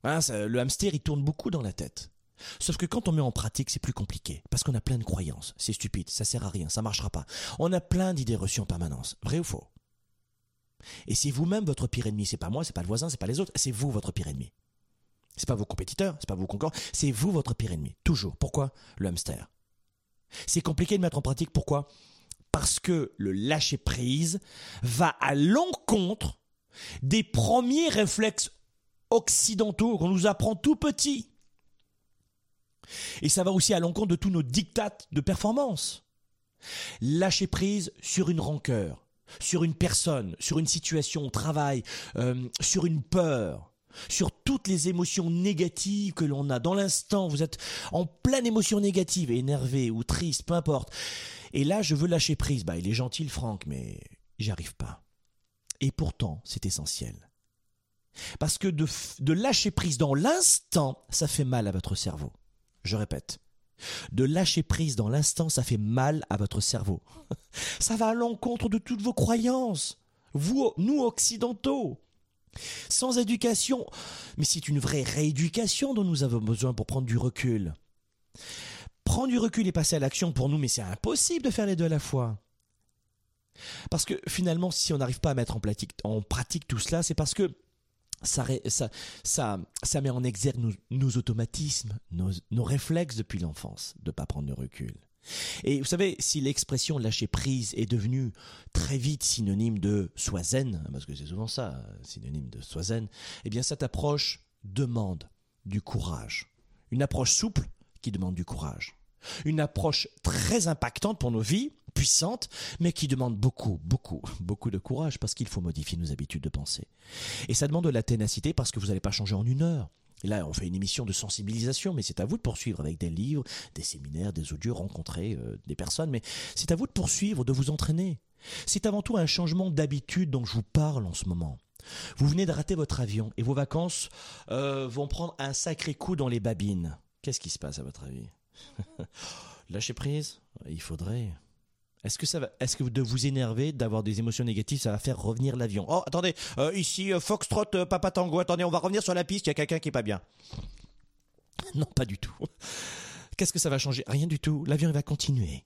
Hein, le hamster, il tourne beaucoup dans la tête. Sauf que quand on met en pratique, c'est plus compliqué. Parce qu'on a plein de croyances. C'est stupide, ça sert à rien, ça marchera pas. On a plein d'idées reçues en permanence. Vrai ou faux? Et c'est vous-même votre pire ennemi. C'est pas moi, c'est pas le voisin, c'est pas les autres, c'est vous votre pire ennemi. C'est pas vos compétiteurs, c'est pas vos concurrents, c'est vous votre pire ennemi. Toujours. Pourquoi? Le hamster. C'est compliqué de mettre en pratique. Pourquoi? Parce que le lâcher prise va à l'encontre des premiers réflexes occidentaux qu'on nous apprend tout petit. Et ça va aussi à l'encontre de tous nos dictats de performance. Lâcher prise sur une rancœur, sur une personne, sur une situation au travail, euh, sur une peur, sur toutes les émotions négatives que l'on a. Dans l'instant, vous êtes en pleine émotion négative, énervé ou triste, peu importe. Et là, je veux lâcher prise. Bah, il est gentil, Franck, mais j'y arrive pas. Et pourtant, c'est essentiel. Parce que de lâcher prise dans l'instant, ça fait mal à votre cerveau. Je répète, de lâcher prise dans l'instant, ça fait mal à votre cerveau. Ça va à l'encontre de toutes vos croyances. Vous, nous occidentaux. Sans éducation, mais c'est une vraie rééducation dont nous avons besoin pour prendre du recul. Prendre du recul et passer à l'action pour nous, mais c'est impossible de faire les deux à la fois. Parce que finalement, si on n'arrive pas à mettre en pratique, en pratique tout cela, c'est parce que ça, met en exergue nos, automatismes, nos, réflexes depuis l'enfance, de pas prendre de recul. Et vous savez, si l'expression lâcher prise est devenue très vite synonyme de soi zen, parce que c'est souvent ça, synonyme de soi zen, eh bien cette approche demande du courage. Une approche souple qui demande du courage. Une approche très impactante pour nos vies, puissante, mais qui demande beaucoup, beaucoup, beaucoup de courage parce qu'il faut modifier nos habitudes de pensée. Et ça demande de la ténacité parce que vous n'allez pas changer en une heure. Et là, on fait une émission de sensibilisation, mais c'est à vous de poursuivre avec des livres, des séminaires, des audios, rencontrer euh, des personnes, mais c'est à vous de poursuivre, de vous entraîner. C'est avant tout un changement d'habitude dont je vous parle en ce moment. Vous venez de rater votre avion et vos vacances euh, vont prendre un sacré coup dans les babines. Qu'est-ce qui se passe à votre avis? Lâcher prise Il faudrait. Est-ce que ça va, est-ce que de vous énerver, d'avoir des émotions négatives, ça va faire revenir l'avion? Oh, attendez, euh, ici euh, Foxtrot, euh, Papa Tango. Attendez, on va revenir sur la piste. Il y a quelqu'un qui est pas bien. Non, pas du tout. Qu'est-ce que ça va changer? Rien du tout. L'avion va continuer.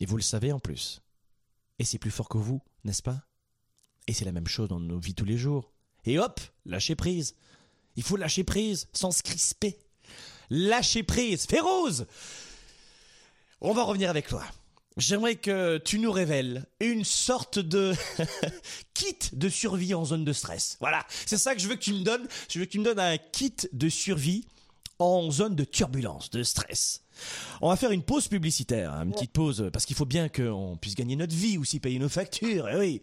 Et vous le savez en plus. Et c'est plus fort que vous, n'est-ce pas? Et c'est la même chose dans nos vies tous les jours. Et hop, lâcher prise. Il faut lâcher prise sans se crisper. Lâcher prise. Féroze On va revenir avec toi. J'aimerais que tu nous révèles une sorte de kit de survie en zone de stress. Voilà, c'est ça que je veux que tu me donnes. Je veux que tu me donnes un kit de survie en zone de turbulence, de stress. On va faire une pause publicitaire, hein, une petite pause, parce qu'il faut bien qu'on puisse gagner notre vie, aussi payer nos factures, et eh oui.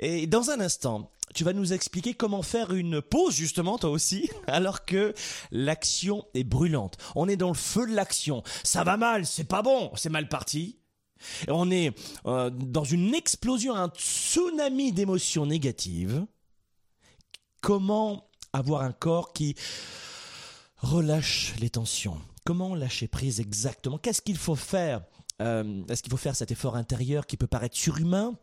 Et dans un instant, tu vas nous expliquer comment faire une pause, justement, toi aussi, alors que l'action est brûlante. On est dans le feu de l'action. Ça va mal, c'est pas bon, c'est mal parti. On est euh, dans une explosion, un tsunami d'émotions négatives. Comment avoir un corps qui relâche les tensions? Comment lâcher prise exactement? Qu'est-ce qu'il faut faire euh, Est-ce qu'il faut faire cet effort intérieur qui peut paraître surhumain?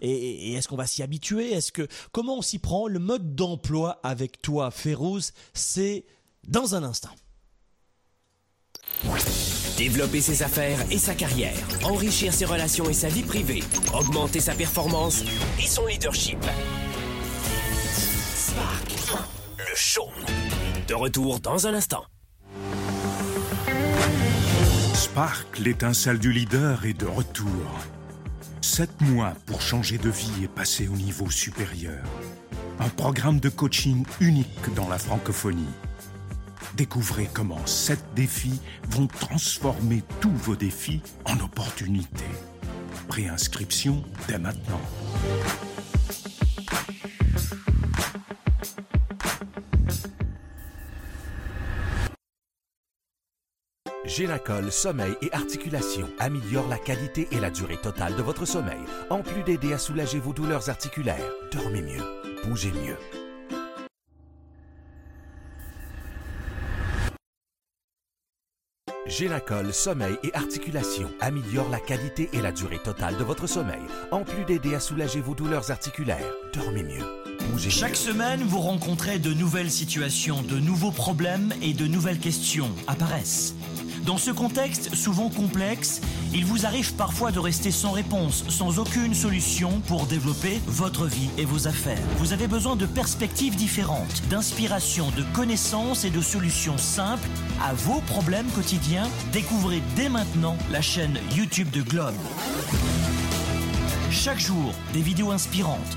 Et, est-ce qu'on va s'y habituer? Est-ce que comment on s'y prend? Le mode d'emploi avec toi, Férouz, c'est dans un instant. Développer ses affaires et sa carrière, enrichir ses relations et sa vie privée, augmenter sa performance et son leadership. Spark, le show. De retour dans un instant. Spark, l'étincelle du leader, est de retour. Sept mois pour changer de vie et passer au niveau supérieur. Un programme de coaching unique dans la francophonie. Découvrez comment sept défis vont transformer tous vos défis en opportunités. Préinscription dès maintenant. Génacol Sommeil et Articulation améliore la qualité et la durée totale de votre sommeil, en plus d'aider à soulager vos douleurs articulaires. Dormez mieux, bougez mieux. Génacol Sommeil et Articulation améliore la qualité et la durée totale de votre sommeil, en plus d'aider à soulager vos douleurs articulaires. Dormez mieux. Chaque semaine, vous rencontrez de nouvelles situations, de nouveaux problèmes et de nouvelles questions apparaissent. Dans ce contexte souvent complexe, il vous arrive parfois de rester sans réponse, sans aucune solution pour développer votre vie et vos affaires. Vous avez besoin de perspectives différentes, d'inspiration, de connaissances et de solutions simples à vos problèmes quotidiens. Découvrez dès maintenant la chaîne YouTube de Globe. Chaque jour, des vidéos inspirantes.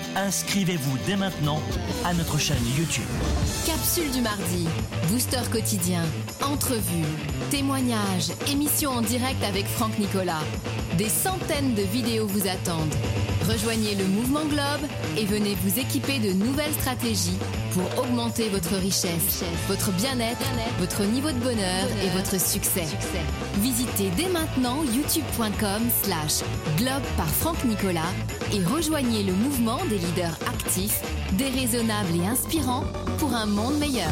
inscrivez-vous dès maintenant à notre chaîne YouTube. Capsule du mardi, booster quotidien, entrevue, témoignages, émission en direct avec Franck Nicolas. Des centaines de vidéos vous attendent. Rejoignez le mouvement Globe et venez vous équiper de nouvelles stratégies pour augmenter votre richesse, votre bien-être, votre niveau de bonheur et votre succès. Visitez dès maintenant youtube.com slash globe par Franck Nicolas et rejoignez le mouvement des leaders actifs, déraisonnables et inspirants pour un monde meilleur.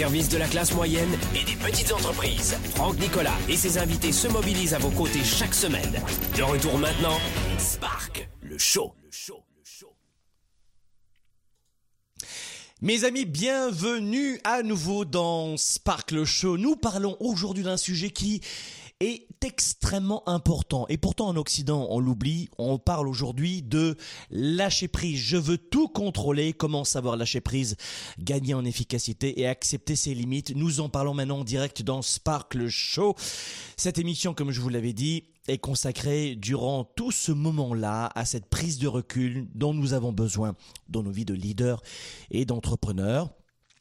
Service de la classe moyenne et des petites entreprises, Franck Nicolas et ses invités se mobilisent à vos côtés chaque semaine. De retour maintenant, Spark, le show. Mes amis, bienvenue à nouveau dans Sparkle Show. Nous parlons aujourd'hui d'un sujet qui est extrêmement important. Et pourtant, en Occident, on l'oublie. On parle aujourd'hui de lâcher prise. Je veux tout contrôler. Comment savoir lâcher prise, gagner en efficacité et accepter ses limites. Nous en parlons maintenant en direct dans Sparkle Show. Cette émission, comme je vous l'avais dit, est consacrée durant tout ce moment-là à cette prise de recul dont nous avons besoin dans nos vies de leaders et d'entrepreneurs.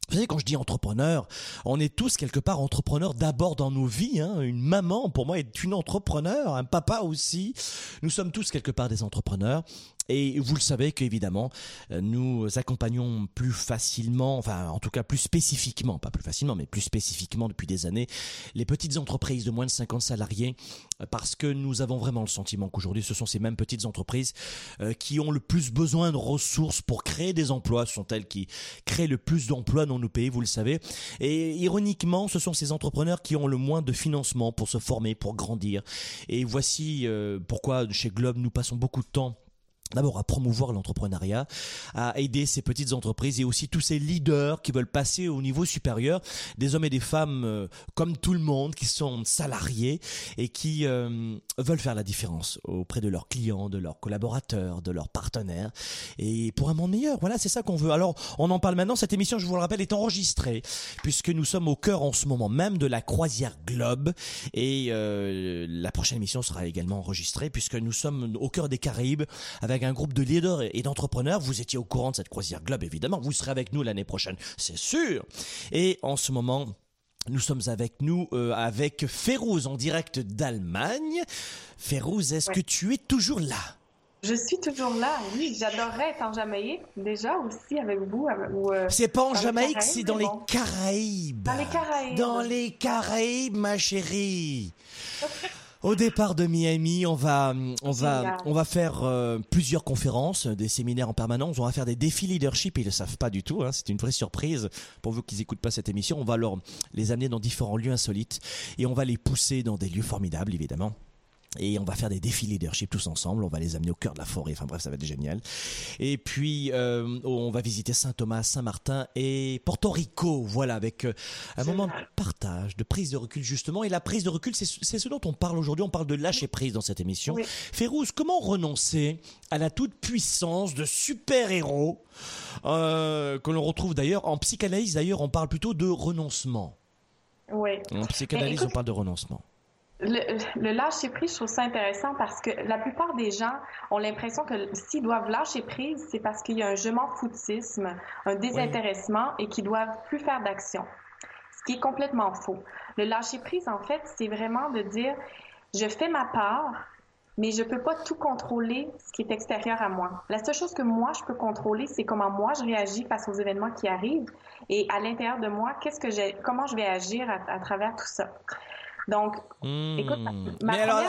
Vous savez, quand je dis entrepreneur, on est tous quelque part entrepreneurs d'abord dans nos vies. Hein. Une maman, pour moi, est une entrepreneur, un papa aussi. Nous sommes tous quelque part des entrepreneurs. Et vous le savez qu'évidemment, euh, nous accompagnons plus facilement, enfin en tout cas plus spécifiquement, pas plus facilement, mais plus spécifiquement depuis des années, les petites entreprises de moins de 50 salariés, euh, parce que nous avons vraiment le sentiment qu'aujourd'hui, ce sont ces mêmes petites entreprises euh, qui ont le plus besoin de ressources pour créer des emplois. Ce sont elles qui créent le plus d'emplois dans nos pays, vous le savez. Et ironiquement, ce sont ces entrepreneurs qui ont le moins de financement pour se former, pour grandir. Et voici pourquoi chez Globe, nous passons beaucoup de temps D'abord à promouvoir l'entrepreneuriat, à aider ces petites entreprises et aussi tous ces leaders qui veulent passer au niveau supérieur, des hommes et des femmes euh, comme tout le monde qui sont salariés et qui euh, veulent faire la différence auprès de leurs clients, de leurs collaborateurs, de leurs partenaires et pour un monde meilleur. Voilà, c'est ça qu'on veut. Alors, on en parle maintenant. Cette émission, je vous le rappelle, est enregistrée puisque nous sommes au cœur en ce moment même de la croisière Globe et euh, la prochaine émission sera également enregistrée puisque nous sommes au cœur des Caraïbes avec un groupe de leaders et d'entrepreneurs. Vous étiez au courant de cette croisière Globe, évidemment. Vous serez avec nous l'année prochaine, c'est sûr. Et en ce moment, nous sommes avec nous, euh, avec Férouz en direct d'Allemagne. Férouz, est-ce que tu es toujours là? Je suis toujours là, oui. J'adorerais être en Jamaïque, déjà aussi avec vous. Euh, c'est pas en Jamaïque, c'est dans les Caraïbes. Dans les Caraïbes. Dans les Caraïbes, ma chérie. Au départ de Miami, on va, on va, on va faire euh, plusieurs conférences, des séminaires en permanence. On va faire des défis leadership. Ils le savent pas du tout. Hein, c'est une vraie surprise pour vous qui écoutent pas cette émission. On va leur les amener dans différents lieux insolites et on va les pousser dans des lieux formidables, évidemment. Et on va faire des défis leadership tous ensemble. On va les amener au cœur de la forêt. Enfin bref, ça va être génial. Et puis euh, on va visiter Saint Thomas, Saint Martin et Porto Rico. Voilà, avec euh, un moment de partage, de prise de recul justement. Et la prise de recul, c'est ce dont on parle aujourd'hui. On parle de lâcher prise dans cette émission. Oui. comment renoncer à la toute puissance de super héros euh, que l'on retrouve d'ailleurs en psychanalyse? D'ailleurs, on parle plutôt de renoncement. Oui. En psychanalyse, on parle de renoncement. Le, lâcher prise, je trouve ça intéressant parce que la plupart des gens ont l'impression que s'ils doivent lâcher prise, c'est parce qu'il y a un je m'en foutisme, un désintéressement et qu'ils doivent plus faire d'action. Ce qui est complètement faux. Le lâcher prise, en fait, c'est vraiment de dire je fais ma part, mais je peux pas tout contrôler ce qui est extérieur à moi. La seule chose que moi je peux contrôler, c'est comment moi je réagis face aux événements qui arrivent et à l'intérieur de moi, qu'est-ce que j'ai, comment je vais agir à travers tout ça. Donc, écoute, hmm. Mais alors,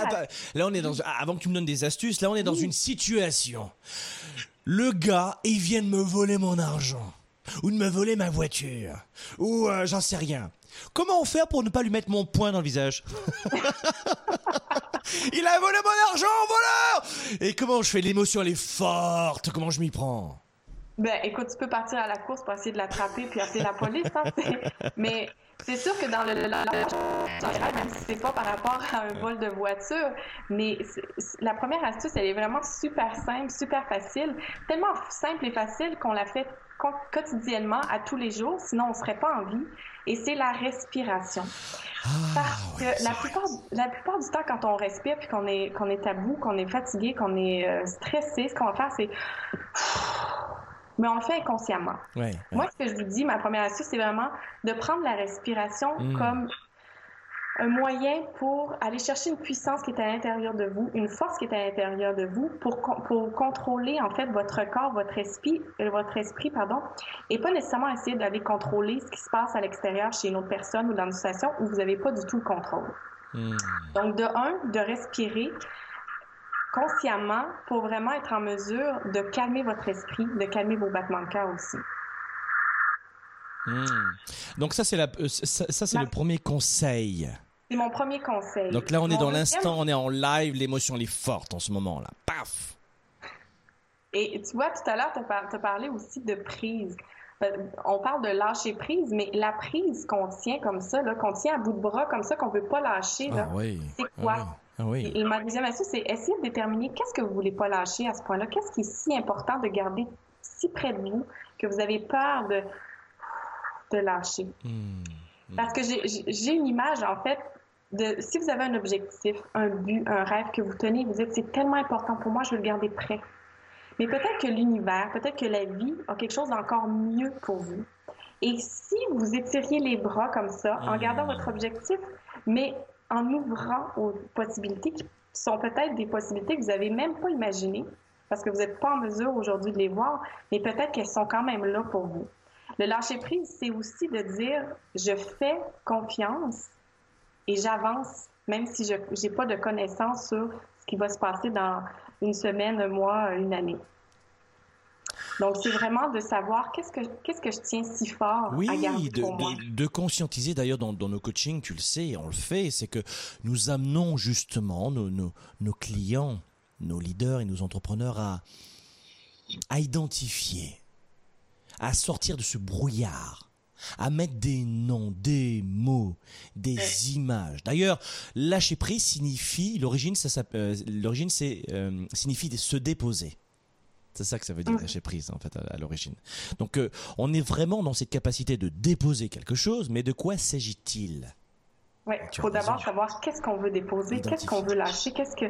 là, on est dans, avant que tu me donnes des astuces, là, on est dans une situation. Le gars, il vient de me voler mon argent. Ou de me voler ma voiture. Ou, euh, j'en sais rien. Comment faire pour ne pas lui mettre mon poing dans le visage? Il a volé mon argent, voleur Et comment je fais? L'émotion, elle est forte. Comment je m'y prends? Ben, écoute, tu peux partir à la course pour essayer de l'attraper puis appeler la police. Hein, mais c'est sûr que dans le, même si c'est pas par rapport à un vol de voiture, mais la première astuce, elle est vraiment super simple, super facile, tellement simple et facile qu'on la fait quotidiennement à tous les jours, sinon on serait pas en vie. Et c'est la respiration. Ah, Parce que la plupart, la plupart du temps, quand on respire puis qu'on est qu'on est à bout, qu'on est fatigué, qu'on est euh, stressé, ce qu'on va faire, c'est mais on le fait inconsciemment. Moi, ce que je vous dis, ma première astuce, c'est vraiment de prendre la respiration mm. comme un moyen pour aller chercher une puissance qui est à l'intérieur de vous, une force qui est à l'intérieur de vous pour, pour contrôler en fait votre corps, votre esprit, euh, votre esprit pardon, et pas nécessairement essayer d'aller contrôler ce qui se passe à l'extérieur chez une autre personne ou dans une situation où vous n'avez pas du tout le contrôle. Mm. Donc de un, de respirer, consciemment pour vraiment être en mesure de calmer votre esprit, de calmer vos battements de cœur aussi. Hmm. Donc ça c'est la euh, ça, c'est le premier conseil. C'est mon premier conseil. Donc là on est dans l'instant, on est en live, l'émotion est forte en ce moment là. Paf. Et tu vois tout à l'heure tu as, parlé aussi de prise. ben, on parle de lâcher prise, mais la prise qu'on tient comme ça, qu'on tient à bout de bras comme ça, qu'on veut pas lâcher, ah oui. c'est ah quoi? Ah oui. Et ma deuxième astuce, c'est essayer de déterminer qu'est-ce que vous voulez pas lâcher à ce point-là. Qu'est-ce qui est si important de garder si près de vous que vous avez peur de, de lâcher? Hmm. Parce que j'ai une image, en fait, de si vous avez un objectif, un but, un rêve que vous tenez, vous dites c'est tellement important pour moi, je veux le garder prêt. Mais peut-être que l'univers, peut-être que la vie a quelque chose d'encore mieux pour vous. Et si vous étiriez les bras comme ça, en gardant votre objectif, mais en ouvrant aux possibilités qui sont peut-être des possibilités que vous n'avez même pas imaginées, parce que vous n'êtes pas en mesure aujourd'hui de les voir, mais peut-être qu'elles sont quand même là pour vous. Le lâcher prise, c'est aussi de dire je fais confiance et j'avance, même si je n'ai pas de connaissances sur ce qui va se passer dans une semaine, un mois, une année. Donc, c'est vraiment de savoir qu'est-ce que, qu'est-ce que je tiens si fort oui, à garder de, pour moi. de, de conscientiser d'ailleurs dans, dans, nos coachings, tu le sais, on le fait, c'est que nous amenons justement nos, nos, nos clients, nos leaders et nos entrepreneurs à, à identifier, à sortir de ce brouillard à mettre des noms, des mots, des images. D'ailleurs, lâcher prise signifie, l'origine, ça, euh, l'origine, c'est euh, signifie se déposer. C'est ça que ça veut dire lâcher prise en fait à, l'origine. Donc euh, on est vraiment dans cette capacité de déposer quelque chose, mais de quoi s'agit-il? Oui, il faut d'abord savoir qu'est-ce qu'on veut déposer, qu'est-ce qu'on veut lâcher, qu'est-ce que,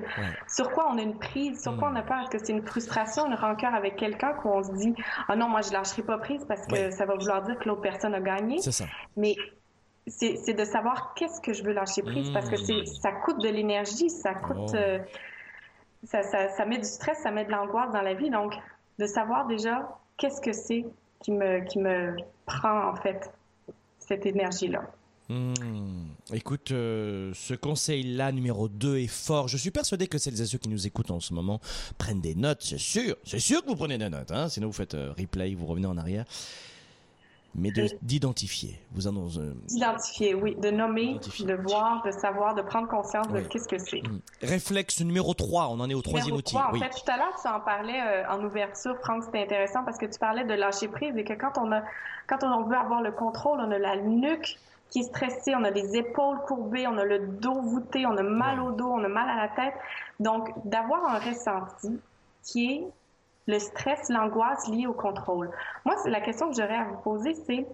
sur quoi on a une prise, sur quoi on a peur. Est-ce que c'est une frustration, une rancœur avec quelqu'un qu'on se dit, ah non, moi je lâcherai pas prise parce que ça va vouloir dire que l'autre personne a gagné. C'est ça. Mais c'est de savoir qu'est-ce que je veux lâcher prise parce que c'est ça coûte de l'énergie, ça coûte, Oh. euh, ça, met du stress, ça met de l'angoisse dans la vie. Donc, de savoir déjà qu'est-ce que c'est qui me, qui me prend en fait cette énergie-là. Hmm. Écoute, euh, ce conseil-là, numéro 2, est fort. Je suis persuadé que celles et ceux qui nous écoutent en ce moment prennent des notes, c'est sûr. C'est sûr que vous prenez des notes, hein. sinon vous faites euh, replay, vous revenez en arrière. Mais de- d'identifier. Vous en euh, D'identifier, oui, de nommer, de voir, de savoir, de prendre conscience de qu'est-ce que c'est. hmm. Réflexe numéro 3, on en est au troisième outil. trois, En oui. fait, tout à l'heure, tu en parlais euh, en ouverture, Franck, c'était intéressant parce que tu parlais de lâcher prise et que quand on a, quand on veut avoir le contrôle, on a la nuque qui est stressée, on a les épaules courbées, on a le dos voûté, on a mal au dos, on a mal à la tête. Donc, d'avoir un ressenti qui est le stress, l'angoisse liée au contrôle. Moi, la question que j'aurais à vous poser, c'est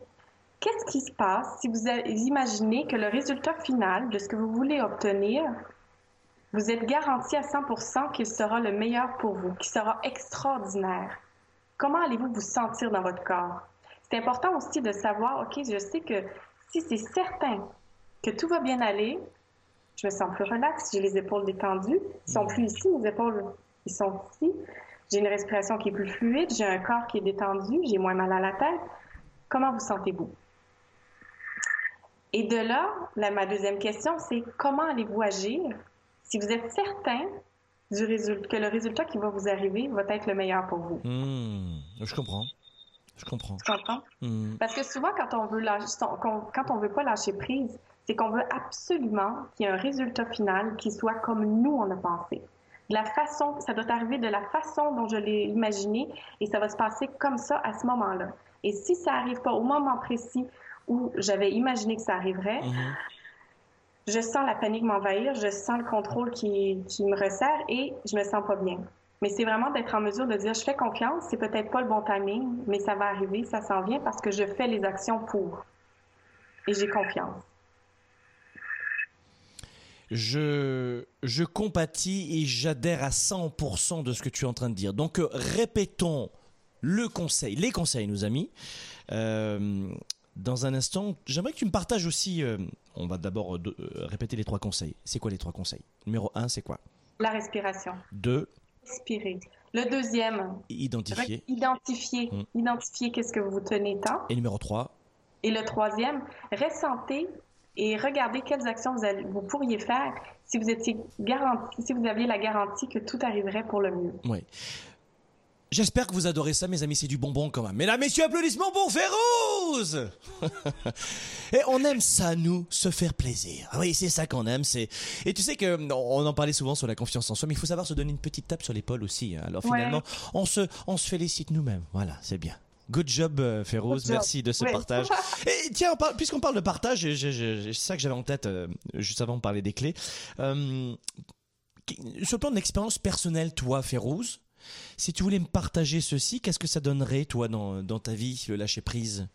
qu'est-ce qui se passe si vous imaginez que le résultat final de ce que vous voulez obtenir vous êtes garanti à 100% qu'il sera le meilleur pour vous, qu'il sera extraordinaire? Comment allez-vous vous sentir dans votre corps? C'est important aussi de savoir, OK, je sais que si c'est certain que tout va bien aller, je me sens plus relax, j'ai les épaules détendues, ils sont plus ici, mes épaules, ils sont ici, j'ai une respiration qui est plus fluide, j'ai un corps qui est détendu, j'ai moins mal à la tête. Comment vous sentez-vous? Et de là, ma deuxième question, c'est comment allez-vous agir? Si vous êtes certain du résultat, que le résultat qui va vous arriver va être le meilleur pour vous. Hmm. Je comprends. Je comprends. Tu comprends? Hmm. Parce que souvent, quand on veut lâcher, quand on veut pas lâcher prise, c'est qu'on veut absolument qu'il y ait un résultat final qui soit comme nous on a pensé. De la façon, ça doit arriver de la façon dont je l'ai imaginé et ça va se passer comme ça à ce moment-là. Et si ça arrive pas au moment précis où j'avais imaginé que ça arriverait, Mhm. je sens la panique m'envahir, je sens le contrôle qui, qui me resserre et je me sens pas bien. Mais c'est vraiment d'être en mesure de dire, je fais confiance, c'est peut-être pas le bon timing, mais ça va arriver, ça s'en vient parce que je fais les actions pour. Et j'ai confiance. Je, je compatis et j'adhère à 100% de ce que tu es en train de dire. Donc euh, répétons le conseil, les conseils, nos amis. Euh, dans un instant, j'aimerais que tu me partages aussi. euh, on va d'abord euh, répéter les trois conseils. C'est quoi les trois conseils? Numéro un, c'est quoi? La respiration. Deux, Respirer. Le deuxième, identifier. identifier. Mm. Identifier qu'est-ce que vous tenez tant. Et numéro trois, Et le troisième, ressentez et regardez quelles actions vous, allez- vous pourriez faire si vous étiez garanti, si vous aviez la garantie que tout arriverait pour le mieux. oui. J'espère que vous adorez ça, mes amis, c'est du bonbon quand même. Mesdames, messieurs, applaudissements pour Férouz Et on aime ça, nous, se faire plaisir. Ah Oui, c'est ça qu'on aime. C'est et tu sais que on en parlait souvent sur la confiance en soi, mais il faut savoir se donner une petite tape sur l'épaule aussi. hein. Alors Ouais. finalement, on se on se félicite nous-mêmes. Voilà, c'est bien. Good job, euh, Férouz. Merci de ce partage. Et tiens, puisqu'on parle de partage, c'est ça que j'avais en tête euh, juste avant de parler des clés. Euh, sur le plan de l'expérience personnelle, toi, Férouz, si tu voulais me partager ceci, qu'est-ce que ça donnerait, toi, dans, dans ta vie, le lâcher prise?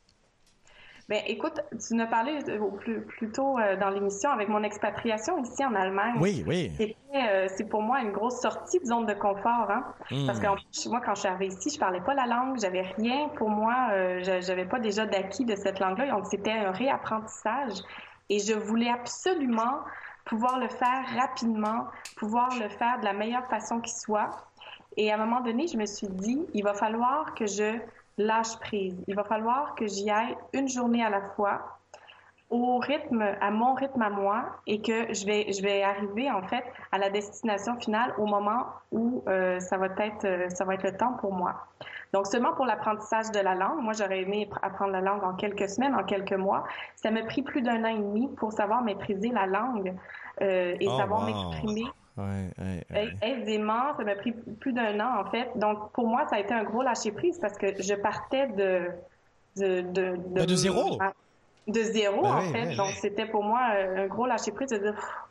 Ben, écoute, tu nous as parlé plus, plus tôt euh, dans l'émission avec mon expatriation ici en Allemagne. Oui, oui. Euh, c'est pour moi une grosse sortie de zone de confort, hein? Hmm. Parce que moi, quand je suis arrivée ici, je parlais pas la langue, j'avais rien pour moi, euh, j'avais pas déjà d'acquis de cette langue-là, donc c'était un réapprentissage. Et je voulais absolument pouvoir le faire rapidement, pouvoir le faire de la meilleure façon qui soit. Et à un moment donné, je me suis dit, il va falloir que je lâche prise. Il va falloir que j'y aille une journée à la fois, au rythme, à mon rythme à moi, et que je vais, je vais arriver en fait à la destination finale au moment où euh, ça va être, euh, ça va être le temps pour moi. Donc seulement pour l'apprentissage de la langue. Moi, j'aurais aimé apprendre la langue en quelques semaines, en quelques mois. Ça m'a pris plus d'un an et demi pour savoir maîtriser la langue euh, et oh, savoir m'exprimer Ouais, Aisément, ça m'a pris plus d'un an, en fait. Donc, pour moi, ça a été un gros lâcher-prise parce que je partais de... De, de, de, ben, zéro. De zéro, ben en fait. Donc, c'était pour moi un gros lâcher-prise de dire...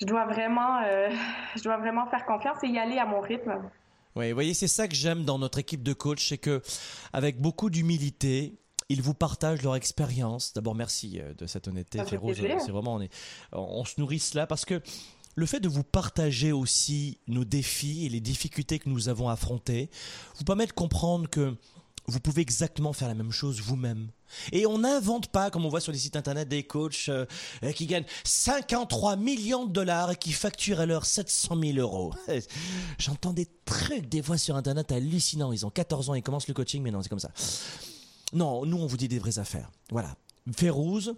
Je dois vraiment, euh, je dois vraiment faire confiance et y aller à mon rythme. Oui, vous voyez, c'est ça que j'aime dans notre équipe de coach, c'est que avec beaucoup d'humilité, ils vous partagent leur expérience. D'abord, merci euh, de cette honnêteté, Féroze. C'est vraiment, on, est, on se nourrit cela parce que le fait de vous partager aussi nos défis et les difficultés que nous avons affrontées vous permet de comprendre que vous pouvez exactement faire la même chose vous-même. Et on n'invente pas, comme on voit sur les sites internet, des coachs euh, qui gagnent 53 millions de dollars et qui facturent à l'heure 700 000 euros. J'entends des trucs des fois sur internet hallucinants. Ils ont 14 ans, ils commencent le coaching, mais non, c'est comme ça. Non, nous on vous dit des vraies affaires. Voilà. Férouz,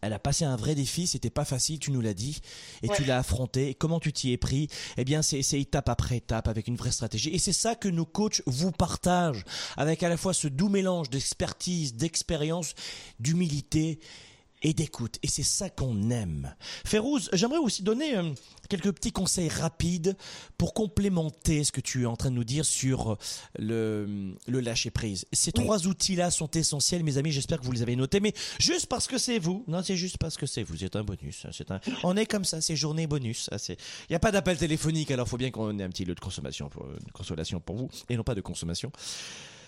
elle a passé un vrai défi, c'était pas facile, tu nous l'as dit, et tu l'as affronté. Comment tu t'y es pris? Eh bien, c'est étape après étape avec une vraie stratégie. Et c'est ça que nos coachs vous partagent, avec à la fois ce doux mélange d'expertise, d'expérience, d'humilité et d'écoute. Et c'est ça qu'on aime. Férouz, j'aimerais aussi donner euh, quelques petits conseils rapides pour complémenter ce que tu es en train de nous dire sur le, le lâcher prise. Ces trois outils-là sont essentiels, mes amis. J'espère que vous les avez notés. Mais juste parce que c'est vous, non, c'est juste parce que c'est vous. C'est un bonus. C'est un. On est comme ça. C'est journée bonus. Il n'y a pas d'appel téléphonique. Alors, il faut bien qu'on ait un petit lot de consommation, pour, de consolation pour vous, et non pas de consommation.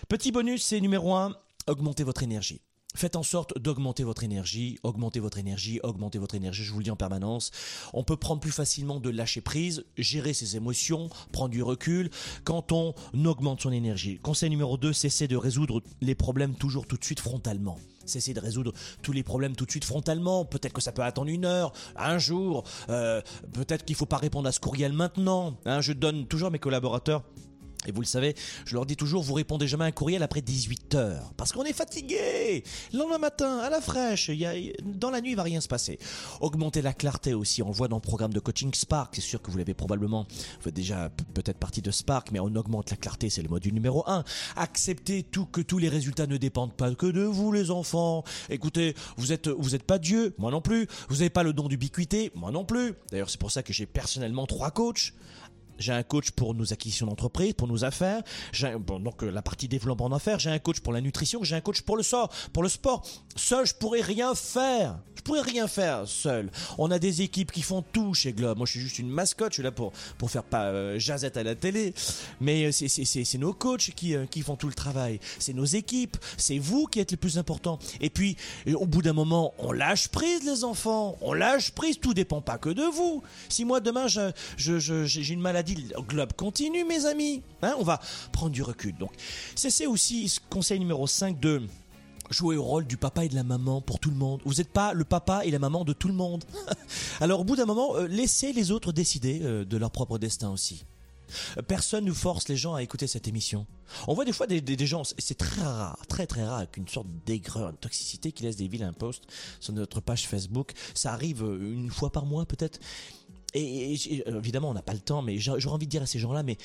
Petit bonus, c'est numéro un. Augmentez votre énergie. Faites en sorte d'augmenter votre énergie, augmenter votre énergie, augmenter votre énergie, je vous le dis en permanence. On peut prendre plus facilement de lâcher prise, gérer ses émotions, prendre du recul quand on augmente son énergie. Conseil numéro 2, cessez de résoudre les problèmes toujours tout de suite frontalement. Cessez de résoudre tous les problèmes tout de suite frontalement. Peut-être que ça peut attendre une heure, un jour. Euh, peut-être qu'il ne faut pas répondre à ce courriel maintenant. Hein, je donne toujours à mes collaborateurs et vous le savez, je leur dis toujours, vous répondez jamais à un courriel après 18 heures. Parce qu'on est fatigué. Le lendemain matin, à la fraîche, y a, dans la nuit, il va rien se passer. Augmenter la clarté aussi. On le voit dans le programme de coaching Spark. C'est sûr que vous l'avez probablement, vous déjà peut-être partie de Spark, mais on augmente la clarté. C'est le module numéro 1. Acceptez tout, que tous les résultats ne dépendent pas que de vous, les enfants. Écoutez, vous êtes, vous êtes pas Dieu. Moi non plus. Vous n'avez pas le don d'ubiquité. Moi non plus. D'ailleurs, c'est pour ça que j'ai personnellement trois coachs. J'ai un coach pour nos acquisitions d'entreprise, pour nos affaires. Donc euh, la partie développement d'affaires. J'ai un coach pour la nutrition. J'ai un coach pour le sport. Pour le sport, seul je pourrais rien faire. Je pourrais rien faire seul. On a des équipes qui font tout chez Globe. Moi, je suis juste une mascotte. Je suis là pour pour faire pas euh, jazette à la télé. Mais euh, c'est nos coachs qui qui font tout le travail. C'est nos équipes. C'est vous qui êtes les plus importants. Et puis, au bout d'un moment, on lâche prise, les enfants. On lâche prise. Tout dépend pas que de vous. Si moi demain j'ai une maladie le globe continue, mes amis. Hein, on va prendre du recul. Donc, c'est aussi conseil numéro 5 de jouer au rôle du papa et de la maman pour tout le monde. Vous n'êtes pas le papa et la maman de tout le monde. Alors au bout d'un moment, euh, laissez les autres décider euh, de leur propre destin aussi. Personne ne force les gens à écouter cette émission. On voit des fois des, gens, c'est très rare, très très rare, avec une sorte d'aigreur, une toxicité qui laisse des vilains posts sur notre page Facebook. Ça arrive euh, une fois par mois peut-être. Et, évidemment, on n'a pas le temps, mais j'aurais envie de dire à ces gens-là, mais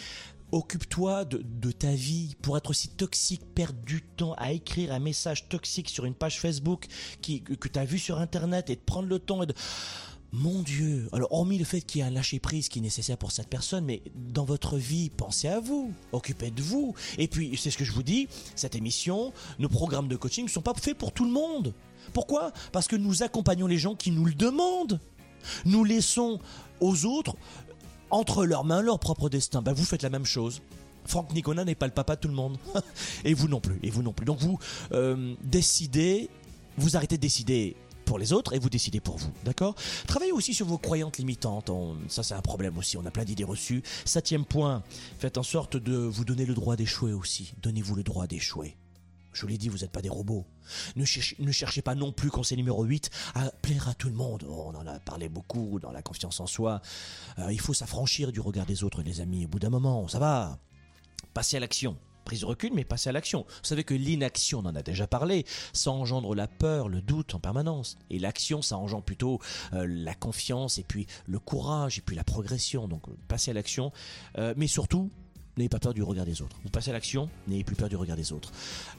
occupe-toi de, ta vie pour être aussi toxique, perdre du temps à écrire un message toxique sur une page Facebook que tu as vu sur Internet et de prendre le temps Mon Dieu. Alors, hormis le fait qu'il y a un lâcher-prise qui est nécessaire pour cette personne, mais dans votre vie, pensez à vous, occupez de vous. Et puis, c'est ce que je vous dis, cette émission, nos programmes de coaching ne sont pas faits pour tout le monde. Pourquoi? Parce que nous accompagnons les gens qui nous le demandent. Nous laissons aux autres, entre leurs mains, leur propre destin. Ben, vous faites la même chose. Franck Nicolas n'est pas le papa de tout le monde. et vous non plus. Et vous non plus. Donc vous euh, décidez, vous arrêtez de décider pour les autres et vous décidez pour vous, d'accord? Travaillez aussi sur vos croyances limitantes, ça c'est un problème aussi, on a plein d'idées reçues. Septième point, faites en sorte de vous donner le droit d'échouer aussi, donnez-vous le droit d'échouer. Je vous l'ai dit, vous n'êtes pas des robots. Ne cherchez, pas non plus, conseil numéro 8, à plaire à tout le monde. On en a parlé beaucoup dans la confiance en soi. Euh, il faut s'affranchir du regard des autres, les amis. Au bout d'un moment, ça va. Passez à l'action prise de recul, mais passer à l'action. Vous savez que l'inaction, on en a déjà parlé, ça engendre la peur, le doute en permanence. Et l'action, ça engendre plutôt euh, la confiance, et puis le courage, et puis la progression. Donc passer à l'action, euh, mais surtout, n'ayez pas peur du regard des autres. Vous passez à l'action, n'ayez plus peur du regard des autres.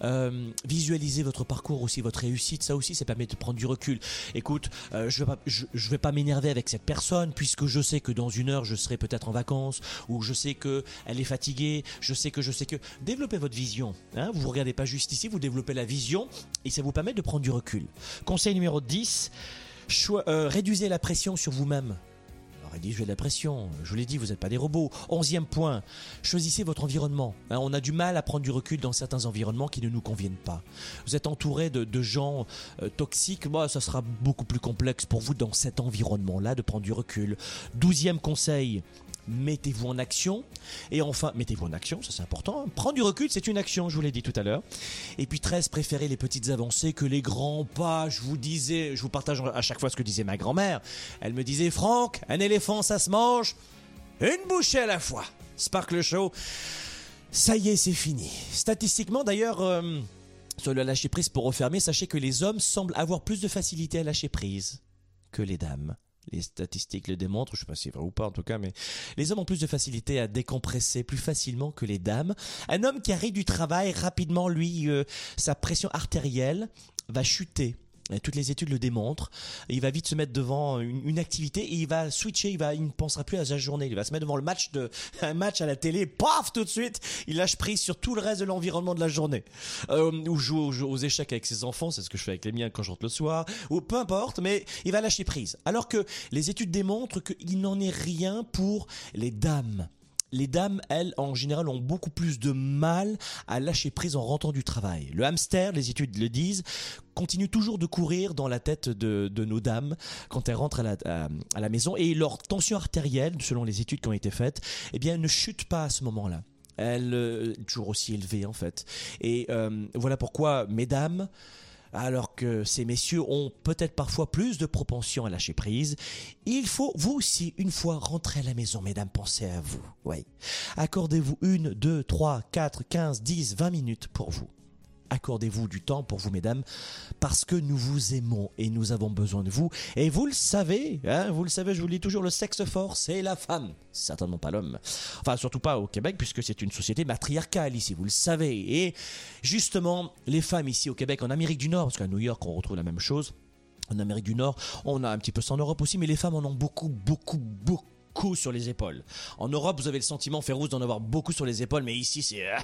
Euh, visualisez votre parcours aussi, votre réussite, ça aussi, ça permet de prendre du recul. Écoute, euh, je ne vais pas, je, vais pas m'énerver avec cette personne puisque je sais que dans une heure, je serai peut-être en vacances ou je sais que elle est fatiguée, je sais que, je sais que. Développez votre vision. Hein, vous ne regardez pas juste ici, vous développez la vision et ça vous permet de prendre du recul. Conseil numéro 10, euh, réduisez la pression sur vous-même réduisez la pression. Je vous l'ai dit, vous n'êtes pas des robots. Onzième point, choisissez votre environnement. Hein, on a du mal à prendre du recul dans certains environnements qui ne nous conviennent pas. Vous êtes entouré de, gens euh, toxiques, moi, ça sera beaucoup plus complexe pour vous dans cet environnement-là de prendre du recul. Douzième conseil, mettez-vous en action. Et enfin, mettez-vous en action, ça c'est important. Hein. Prendre du recul, c'est une action, je vous l'ai dit tout à l'heure. Et puis 13, préférez les petites avancées que les grands pas. Je vous disais, je vous partage à chaque fois ce que disait ma grand-mère. Elle me disait, Franck, un éléphant, ça se mange une bouchée à la fois. Sparkle Show, ça y est, c'est fini. Statistiquement, d'ailleurs... Euh, sur le lâcher prise pour refermer, sachez que les hommes semblent avoir plus de facilité à lâcher prise que les dames les statistiques le démontrent, je sais pas si c'est vrai ou pas en tout cas, mais les hommes ont plus de facilité à décompresser plus facilement que les dames. Un homme qui arrive du travail rapidement, lui, euh, sa pression artérielle va chuter toutes les études le démontrent. Il va vite se mettre devant une, activité et il va switcher. Il va, il ne pensera plus à sa journée. Il va se mettre devant le match de, un match à la télé. Paf, tout de suite, il lâche prise sur tout le reste de l'environnement de la journée. Euh, ou joue aux, échecs avec ses enfants. C'est ce que je fais avec les miens quand je rentre le soir. Ou peu importe, mais il va lâcher prise. Alors que les études démontrent qu'il n'en est rien pour les dames les dames, elles, en général, ont beaucoup plus de mal à lâcher prise en rentrant du travail. Le hamster, les études le disent, continue toujours de courir dans la tête de, nos dames quand elles rentrent à la, maison et leur tension artérielle, selon les études qui ont été faites, eh bien, ne chute pas à ce moment-là. Elle euh, est toujours aussi élevée en fait. Et euh, voilà pourquoi, mesdames, alors que ces messieurs ont peut-être parfois plus de propension à lâcher prise, il faut vous aussi, une fois rentré à la maison, mesdames, pensez à vous. Oui. Accordez-vous une, deux, trois, quatre, quinze, dix, vingt minutes pour vous accordez-vous du temps pour vous, mesdames, parce que nous vous aimons et nous avons besoin de vous. Et vous le savez, hein, vous le savez, je vous le dis toujours, le sexe fort, c'est la femme, certainement pas l'homme. Enfin, surtout pas au Québec, puisque c'est une société matriarcale ici, vous le savez. Et justement, les femmes ici au Québec, en Amérique du Nord, parce qu'à New York, on retrouve la même chose. En Amérique du Nord, on a un petit peu ça en Europe aussi, mais les femmes en ont beaucoup, beaucoup, beaucoup sur les épaules. En Europe, vous avez le sentiment, Férouz, d'en avoir beaucoup sur les épaules, mais ici, c'est euh,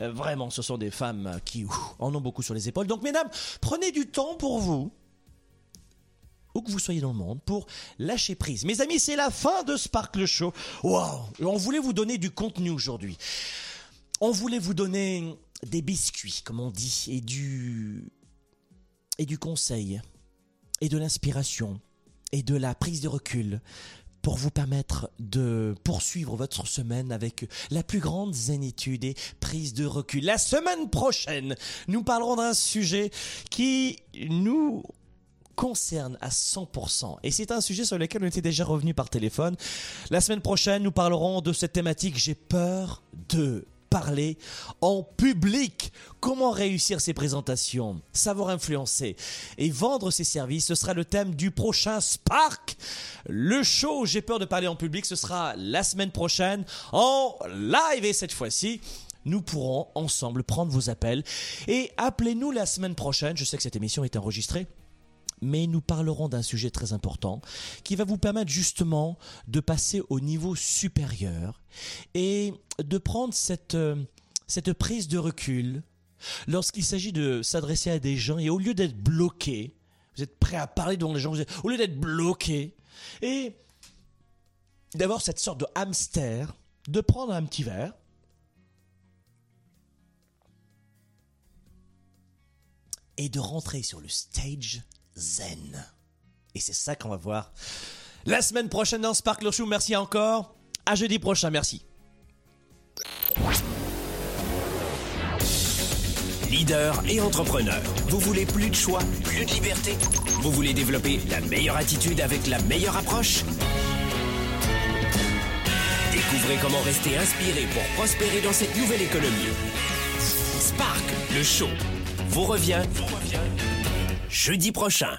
euh, vraiment, ce sont des femmes qui en ont beaucoup sur les épaules. Donc, mesdames, prenez du temps pour vous, où que vous soyez dans le monde, pour lâcher prise. Mes amis, c'est la fin de Sparkle Show. Waouh On voulait vous donner du contenu aujourd'hui. On voulait vous donner des biscuits, comme on dit, et du et du conseil, et de l'inspiration, et de la prise de recul pour vous permettre de poursuivre votre semaine avec la plus grande zénitude et prise de recul. La semaine prochaine, nous parlerons d'un sujet qui nous concerne à 100%. Et c'est un sujet sur lequel on était déjà revenu par téléphone. La semaine prochaine, nous parlerons de cette thématique J'ai peur de parler en public. Comment réussir ses présentations, savoir influencer et vendre ses services, ce sera le thème du prochain Spark. Le show J'ai peur de parler en public, ce sera la semaine prochaine en live et cette fois-ci nous pourrons ensemble prendre vos appels et appelez-nous la semaine prochaine. Je sais que cette émission est enregistrée mais nous parlerons d'un sujet très important qui va vous permettre justement de passer au niveau supérieur et de prendre cette, euh, cette prise de recul lorsqu'il s'agit de s'adresser à des gens et au lieu d'être bloqué, vous êtes prêt à parler devant les gens, vous êtes, au lieu d'être bloqué et d'avoir cette sorte de hamster, de prendre un petit verre. Et de rentrer sur le stage zen. Et c'est ça qu'on va voir la semaine prochaine dans Sparkle Show. Merci encore. À jeudi prochain. Merci. Leader et entrepreneur. Vous voulez plus de choix, plus de liberté? Vous voulez développer la meilleure attitude avec la meilleure approche? Découvrez comment rester inspiré pour prospérer dans cette nouvelle économie. Spark, le show, vous revient, vous revient jeudi prochain.